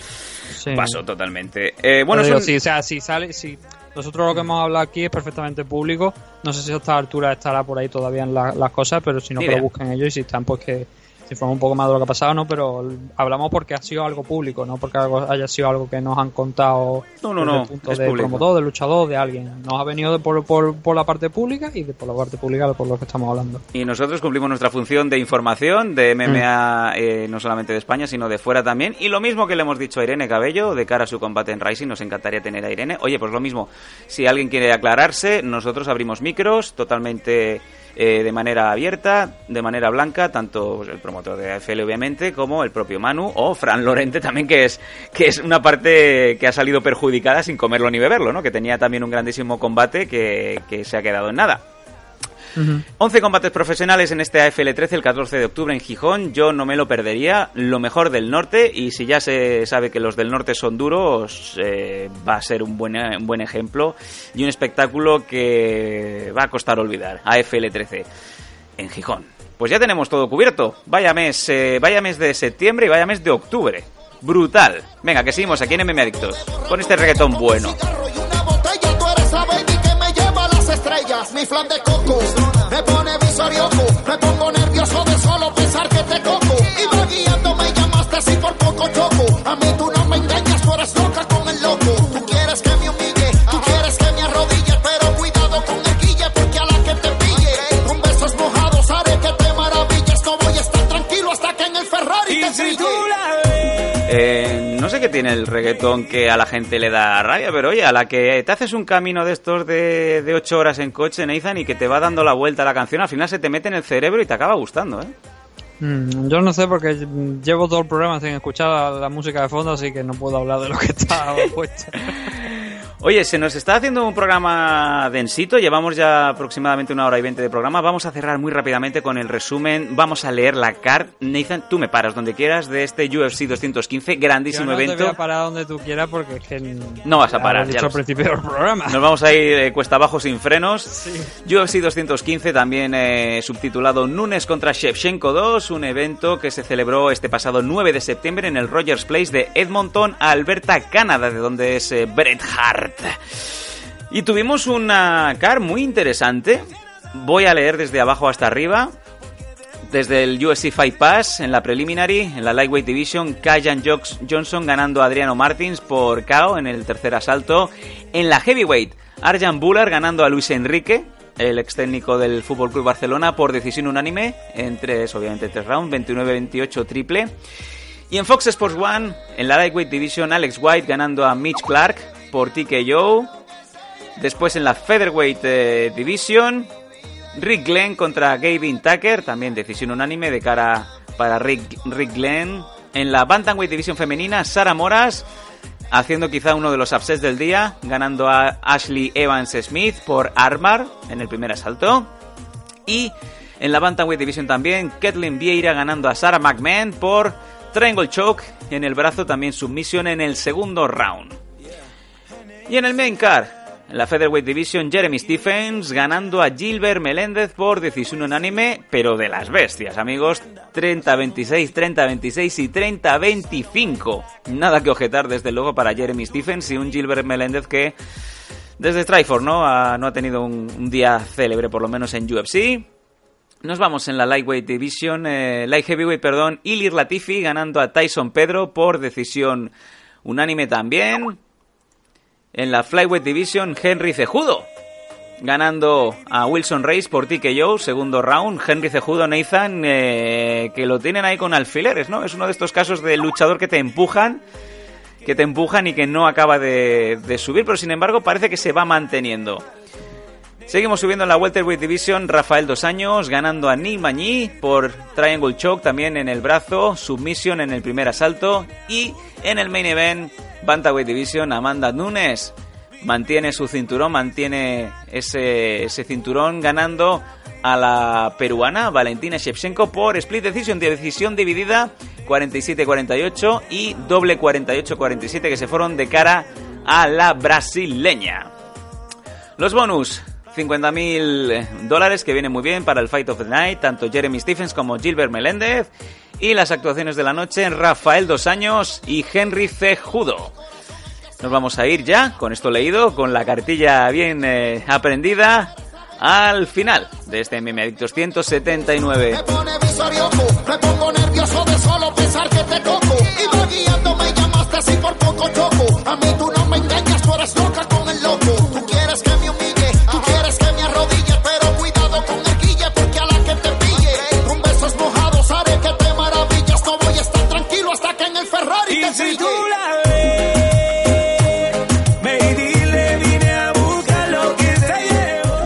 Sí. Paso totalmente. Eh, bueno, Pero digo, son- sí, o sea, si sale, si nosotros lo que hemos hablado aquí es perfectamente público, no sé si a esta altura estará por ahí todavía en la- las cosas, pero si no que lo busquen ellos y si están pues que se informen un poco más de lo que ha pasado, ¿no? Pero hablamos porque ha sido algo público, no porque algo- haya sido algo que nos han contado No, no, desde no, el punto es del público. promotor, del luchador, de alguien. Nos ha venido de por, por, por la parte pública y de por la parte pública de por lo que estamos hablando. Y nosotros cumplimos nuestra función de información de MMA, Mm. eh, no solamente de España, sino de fuera también. Y lo mismo que le hemos dicho a Irene Cabello de cara a su combate en Rising, nos encantaría tener a Irene. Oye, pues lo mismo, si alguien quiere aclararse, nosotros abrimos micros totalmente eh, de manera abierta, de manera blanca, tanto el promotor de AFL obviamente, como el propio Manu o Fran Lorente también, que es, que es una parte que ha salido perjudicada sin comerlo ni beberlo, ¿no? Que tenía también un grandísimo combate que, que se ha quedado en nada. 11 combates profesionales en este AFL 13 el 14 de octubre en Gijón. Yo no me lo perdería. Lo mejor del norte. Y si ya se sabe que los del norte son duros, eh, va a ser un buen, un buen ejemplo. Y un espectáculo que va a costar olvidar. AFL 13 en Gijón. Pues ya tenemos todo cubierto. Vaya mes, eh, vaya mes de septiembre y vaya mes de octubre. Brutal. Venga, que seguimos aquí en MM Adictos. Con este reggaetón bueno. botella, tú eres la baby que me lleva a las estrellas. Mi flan de coco me pongo nervioso de solo pensar que te coco. Iba guiando, me llamaste así por poco choco. Tiene el reggaetón que a la gente le da rabia, pero oye, a la que te haces un camino de estos de, de 8 horas en coche, Nathan, y que te va dando la vuelta a la canción, al final se te mete en el cerebro y te acaba gustando, ¿eh? Mm, yo no sé porque llevo todo el programa sin escuchar la, la música de fondo, así que no puedo hablar de lo que <laughs> está puesto. Oye, se nos está haciendo un programa densito, llevamos ya aproximadamente una hora y veinte de programa. Vamos a cerrar muy rápidamente con el resumen. Vamos a leer la card. Nathan, tú me paras donde quieras de este UFC 215, Yo grandísimo no te evento. a parar donde tú quieras porque es que No vas a parar, ya al principio del programa. Nos vamos a ir eh, cuesta abajo sin frenos. UFC 215, también eh, subtitulado Nunes contra Shevchenko 2, un evento que se celebró este pasado 9 de septiembre en el Rogers Place de Edmonton, Alberta, Canadá, de donde es eh, Bret Hart. Y tuvimos una car muy interesante. Voy a leer desde abajo hasta arriba. Desde el UFC Fight Pass, en la preliminary, en la Lightweight Division, Kajan Johnson ganando a Adriano Martins por KO en el tercer asalto. En la Heavyweight, Arjan Buller ganando a Luis Enrique el ex técnico del Fútbol Club Barcelona, por decisión unánime, en tres, obviamente, tres rounds, 29-28 triple. Y en Fox Sports One, en la Lightweight Division, Alex White ganando a Mitch Clark por TKO. Después en la Featherweight eh, Division, Rick Glenn contra Gavin Tucker, también decisión unánime de cara para Rick, Rick Glenn. En la Bantamweight Division femenina, Sara Moras haciendo quizá uno de los upsets del día, ganando a Ashley Evans Smith por Armar en el primer asalto. Y en la Bantamweight Division también, Kathleen Vieira ganando a Sarah McMahon por Triangle Choke en el brazo, también submisión en el segundo round. Y en el main card, en la Featherweight Division, Jeremy Stephens ganando a Gilbert Meléndez por decisión unánime, pero de las bestias, amigos. 30-26, 30-26 y 30-25. Nada que objetar, desde luego, para Jeremy Stephens y un Gilbert Meléndez que desde Strikeforce ¿no? Ha, no ha tenido un, un, día célebre, por lo menos en UFC. Nos vamos en la Lightweight Division, eh, Light Heavyweight, perdón, Ilir Latifi ganando a Tyson Pedro por decisión unánime también. En la Flyweight Division, Henry Cejudo ganando a Wilson Reis por TKO, segundo round. Henry Cejudo, Nathan, eh, que lo tienen ahí con alfileres, ¿no? Es uno de estos casos de luchador que te empujan, que te empujan y que no acaba de subir, pero sin embargo parece que se va manteniendo. Seguimos subiendo en la Welterweight Division, Rafael Dos Años ganando a Neil Mañí por Triangle Choke también en el brazo, submission en el primer asalto y en el main event Bantamweight Division Amanda Nunes mantiene su cinturón, mantiene ese, ese cinturón ganando a la peruana Valentina Shevchenko por split decision, de decisión dividida 47-48 y doble 48-47 que se fueron de cara a la brasileña. Los bonus, 50.000 dólares que viene muy bien para el Fight of the Night, tanto Jeremy Stephens como Gilbert Meléndez. Y las actuaciones de la noche, Rafael Dos Años y Henry C. Judo. Nos vamos a ir ya, con esto leído, con la cartilla bien eh, aprendida, al final de este MM Adictos 179. Me pone visorioco, me pongo nervioso de solo pensar que te toco. Iba guiando, me llamaste así por poco choco. A mí tú no me si tú la ves, ve y dile, vine a buscar lo que te llevo.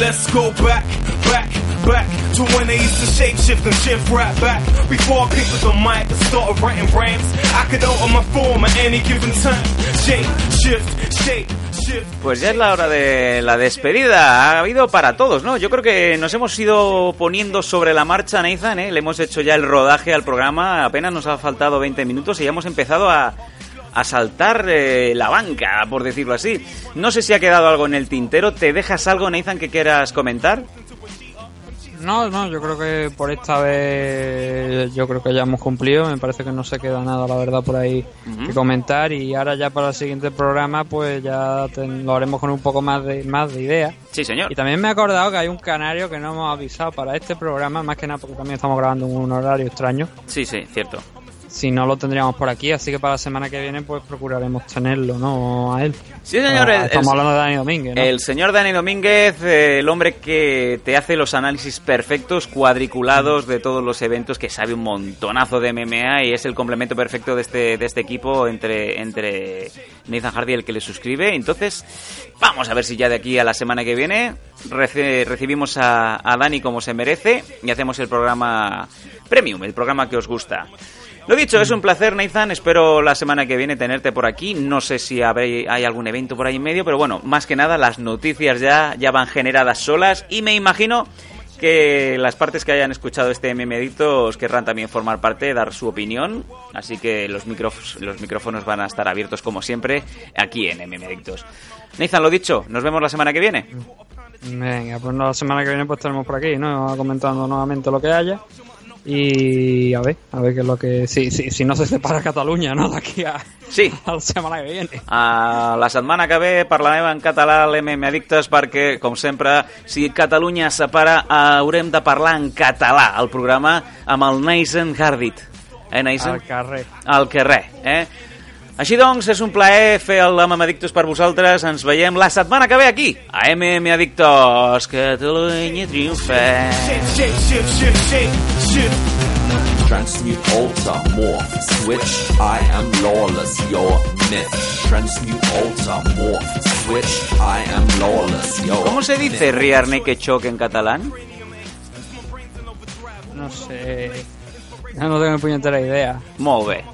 Let's go back, back, back to when they used to and shift right back. Before I picked up mic writing rhymes, I could my form at any given time. Shape, shift, shape. Pues ya es la hora de la despedida. Ha habido para todos, ¿no? Yo creo que nos hemos ido poniendo sobre la marcha, Nathan, ¿eh? Le hemos hecho ya el rodaje al programa. Apenas nos ha faltado 20 minutos y ya hemos empezado a, a saltar eh, la banca, por decirlo así. No sé si ha quedado algo en el tintero. ¿Te dejas algo, Nathan, que quieras comentar? No, no, yo creo que por esta vez yo creo que ya hemos cumplido. Me parece que no se queda nada, la verdad, por ahí que comentar. Y ahora ya para el siguiente programa, pues ya te- lo haremos con un poco más de más de ideas. Sí, señor. Y también me he acordado que hay un canario que no hemos avisado para este programa, más que nada porque también estamos grabando en un horario extraño. Sí, sí, cierto. Si no lo tendríamos por aquí, así que para la semana que viene pues procuraremos tenerlo, ¿no? A él. Sí, señor. Ah, el- estamos hablando de Dani Domínguez, ¿no? El señor Dani Domínguez, eh, el hombre que te hace los análisis perfectos, cuadriculados de todos los eventos, que sabe un montonazo de MMA y es el complemento perfecto de este, de este equipo entre, entre Nathan Hardy y el que le suscribe. Entonces, vamos a ver si ya de aquí a la semana que viene recibimos a, a Dani como se merece y hacemos el programa premium, el programa que os gusta. Lo dicho, es un placer, Nathan. Espero la semana que viene tenerte por aquí. No sé si hay algún evento por ahí en medio, pero bueno, más que nada las noticias ya, ya van generadas solas y me imagino que las partes que hayan escuchado este memedito os querrán también formar parte, dar su opinión. Así que los, micróf- los micrófonos van a estar abiertos como siempre aquí en memedictos. Nathan, lo dicho, nos vemos la semana que viene. Venga, pues la semana que viene pues estaremos por aquí, ¿no? Comentando nuevamente lo que haya. Y a ver, a ver qué es lo que... Si, si, si no se separa Catalunya, no?, d'aquí a, Sí. a la setmana que viene. Uh, la setmana que ve parlarem en català a l'MM Addictes perquè, com sempre, si Catalunya es separa, haurem de parlar en català al programa amb el Nathan Hardit. Eh, Nathan? Al carrer. Al carrer, eh? Així doncs, és un plaer fer el MM Addictos per vosaltres. Ens veiem la setmana que ve aquí, a MM Addictos. Catalunya triomfa. Transmute, alter, morph, switch. I am lawless, your myth. Transmute, alter, morph, switch. I am lawless, your ¿Cómo se dice riarne que choque en catalán? No sé... No tengo ni punyetera idea. Molt bé.